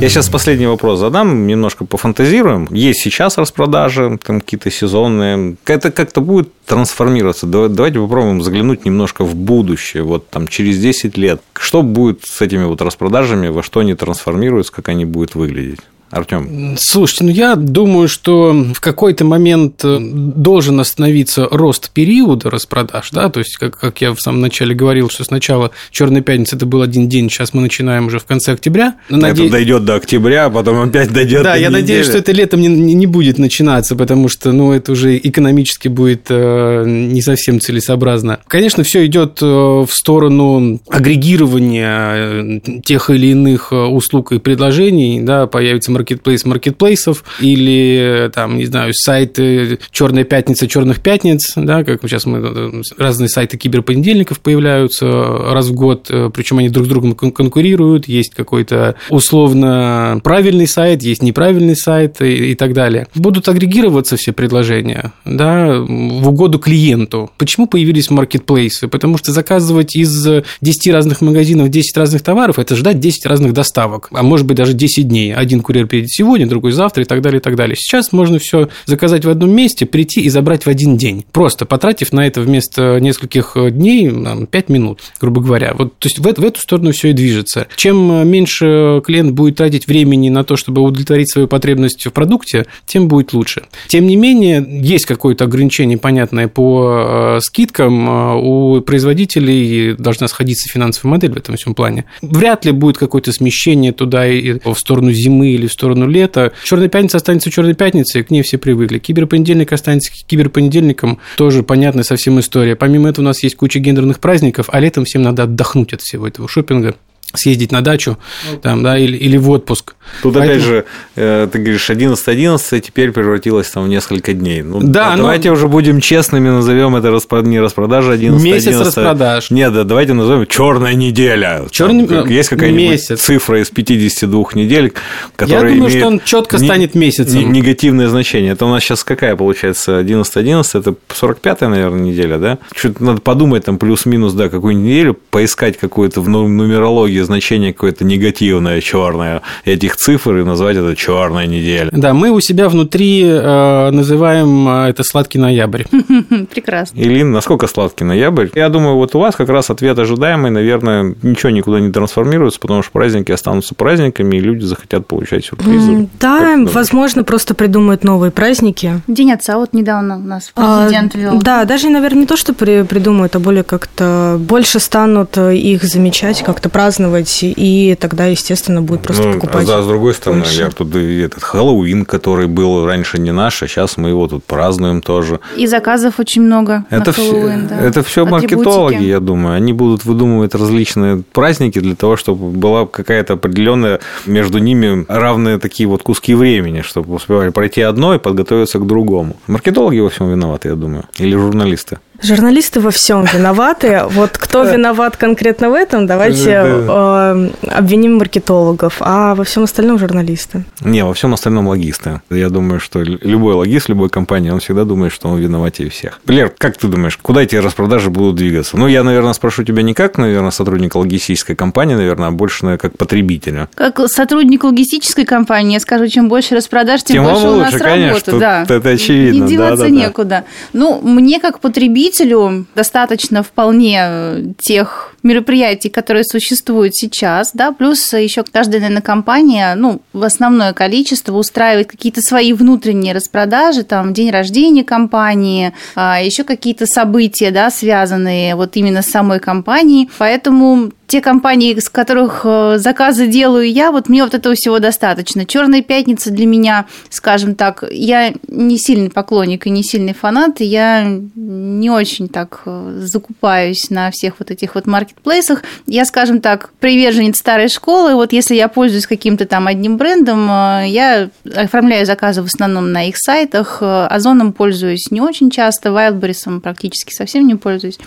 Я сейчас последний вопрос задам, немножко пофантазируем. Есть сейчас распродажи, там какие-то сезонные. Это как-то будет трансформироваться. Давайте попробуем заглянуть немножко в будущее, вот там через 10 лет. Что будет с этими вот распродажами, во что они трансформируются, как они будут выглядеть? Артем? Слушайте, ну я думаю, что в какой-то момент э, должен остановиться рост периода распродаж, да, то есть, как, как я в самом начале говорил, что сначала Черная пятница это был один день, сейчас мы начинаем уже в конце октября. Наде... Это дойдет до октября, а потом опять дойдет да, до я недели. надеюсь, что это летом не, не будет начинаться, потому что, ну, это уже экономически будет э, не совсем целесообразно. Конечно, все идет э, в сторону агрегирования тех или иных услуг и предложений, да, появится маркетплейс маркетплейсов или там, не знаю, сайты Черная пятница черных пятниц, да, как сейчас мы разные сайты киберпонедельников появляются раз в год, причем они друг с другом конкурируют, есть какой-то условно правильный сайт, есть неправильный сайт и, и так далее. Будут агрегироваться все предложения, да, в угоду клиенту. Почему появились маркетплейсы? Потому что заказывать из 10 разных магазинов 10 разных товаров – это ждать 10 разных доставок, а может быть даже 10 дней. Один курьер курьер приедет сегодня, другой завтра и так далее, и так далее. Сейчас можно все заказать в одном месте, прийти и забрать в один день, просто потратив на это вместо нескольких дней там, 5 минут, грубо говоря. Вот, то есть в, в эту сторону все и движется. Чем меньше клиент будет тратить времени на то, чтобы удовлетворить свою потребность в продукте, тем будет лучше. Тем не менее, есть какое-то ограничение, понятное, по э, скидкам. Э, у производителей должна сходиться финансовая модель в этом всем плане. Вряд ли будет какое-то смещение туда и в сторону зимы или в сторону лета. Черная пятница останется черной пятницей, к ней все привыкли. Киберпонедельник останется киберпонедельником, тоже понятная совсем история. Помимо этого у нас есть куча гендерных праздников, а летом всем надо отдохнуть от всего этого шопинга съездить на дачу ну, там, да, или, или в отпуск. Тут Поэтому... опять же, э, ты говоришь, 11-11 теперь превратилось там в несколько дней. Ну, да, а но... давайте уже будем честными, назовем это распрод... не распродажа 11 Месяц 11, распродаж. Нет, да, давайте назовем черная неделя. Черный там, Есть какая-нибудь месяц. цифра из 52 недель, которая Я думаю, что он четко станет месяцем. Негативное значение. Это у нас сейчас какая получается? 11-11, это 45-я, наверное, неделя, да? Что-то надо подумать, там плюс-минус, да, какую неделю, поискать какую-то в нумерологии значение какое-то негативное, черное этих цифр и назвать это черная неделя. Да, мы у себя внутри э, называем э, это сладкий ноябрь. Прекрасно. Илин, насколько сладкий ноябрь? Я думаю, вот у вас как раз ответ ожидаемый, наверное, ничего никуда не трансформируется, потому что праздники останутся праздниками, и люди захотят получать сюрпризы. Да, возможно, просто придумают новые праздники. День отца вот недавно у нас президент а, вел. Да, даже, наверное, не то, что при, придумают, а более как-то больше станут их замечать, как-то праздновать, и тогда, естественно, будут просто ну, покупать. А с другой стороны, я тут этот Хэллоуин, который был раньше не наш, а сейчас мы его тут празднуем тоже. И заказов очень много это на Хэллоуин, все, да. Это все маркетологи, я думаю. Они будут выдумывать различные праздники для того, чтобы была какая-то определенная между ними равные такие вот куски времени, чтобы успевали пройти одно и подготовиться к другому. Маркетологи во всем виноваты, я думаю. Или журналисты. Журналисты во всем виноваты. Вот кто виноват конкретно в этом, давайте э, обвиним маркетологов, а во всем остальном журналисты. Не, во всем остальном логисты. Я думаю, что любой логист любой компании, он всегда думает, что он виноватее всех. Лер, как ты думаешь, куда эти распродажи будут двигаться? Ну, я, наверное, спрошу тебя не как, наверное, сотрудника логистической компании, наверное, а больше, наверное, как потребителя. Как сотрудник логистической компании, я скажу, чем больше распродаж, тем, тем больше лучше, у нас конечно, работы. Да. Это очевидно. Не деваться да, да, некуда. Да. Ну, мне как потребитель потребителю достаточно вполне э, тех мероприятий, которые существуют сейчас, да, плюс еще каждая, наверное, компания, ну, в основное количество устраивает какие-то свои внутренние распродажи, там, день рождения компании, а еще какие-то события, да, связанные вот именно с самой компанией, поэтому те компании, с которых э, заказы делаю я, вот мне вот этого всего достаточно. Черная пятница для меня, скажем так, я не сильный поклонник и не сильный фанат, я не очень так э, закупаюсь на всех вот этих вот маркетплейсах. Я, скажем так, приверженец старой школы. Вот если я пользуюсь каким-то там одним брендом, э, я оформляю заказы в основном на их сайтах. Озоном пользуюсь не очень часто, Wildberries практически совсем не пользуюсь.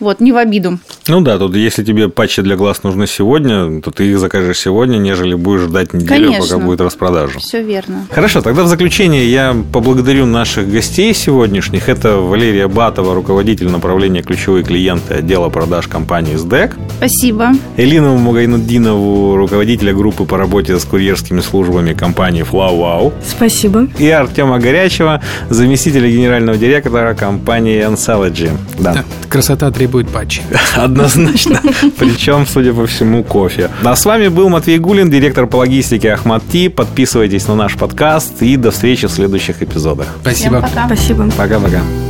Вот, не в обиду. Ну да, тут если тебе патчи вещи для глаз нужны сегодня, то ты их закажешь сегодня, нежели будешь ждать неделю, Конечно. пока будет распродажа. Все верно. Хорошо, тогда в заключение я поблагодарю наших гостей сегодняшних. Это Валерия Батова, руководитель направления ключевые клиенты отдела продаж компании СДЭК. Спасибо. Элину Мугайнуддинову, руководителя группы по работе с курьерскими службами компании FlowWow. Спасибо. И Артема Горячего, заместителя генерального директора компании Ansology. Да. да. Красота требует патчи. Однозначно. Причем причем, судя по всему, кофе. А с вами был Матвей Гулин, директор по логистике Ахмат Ти. Подписывайтесь на наш подкаст и до встречи в следующих эпизодах. Спасибо. пока. Спасибо. Пока-пока.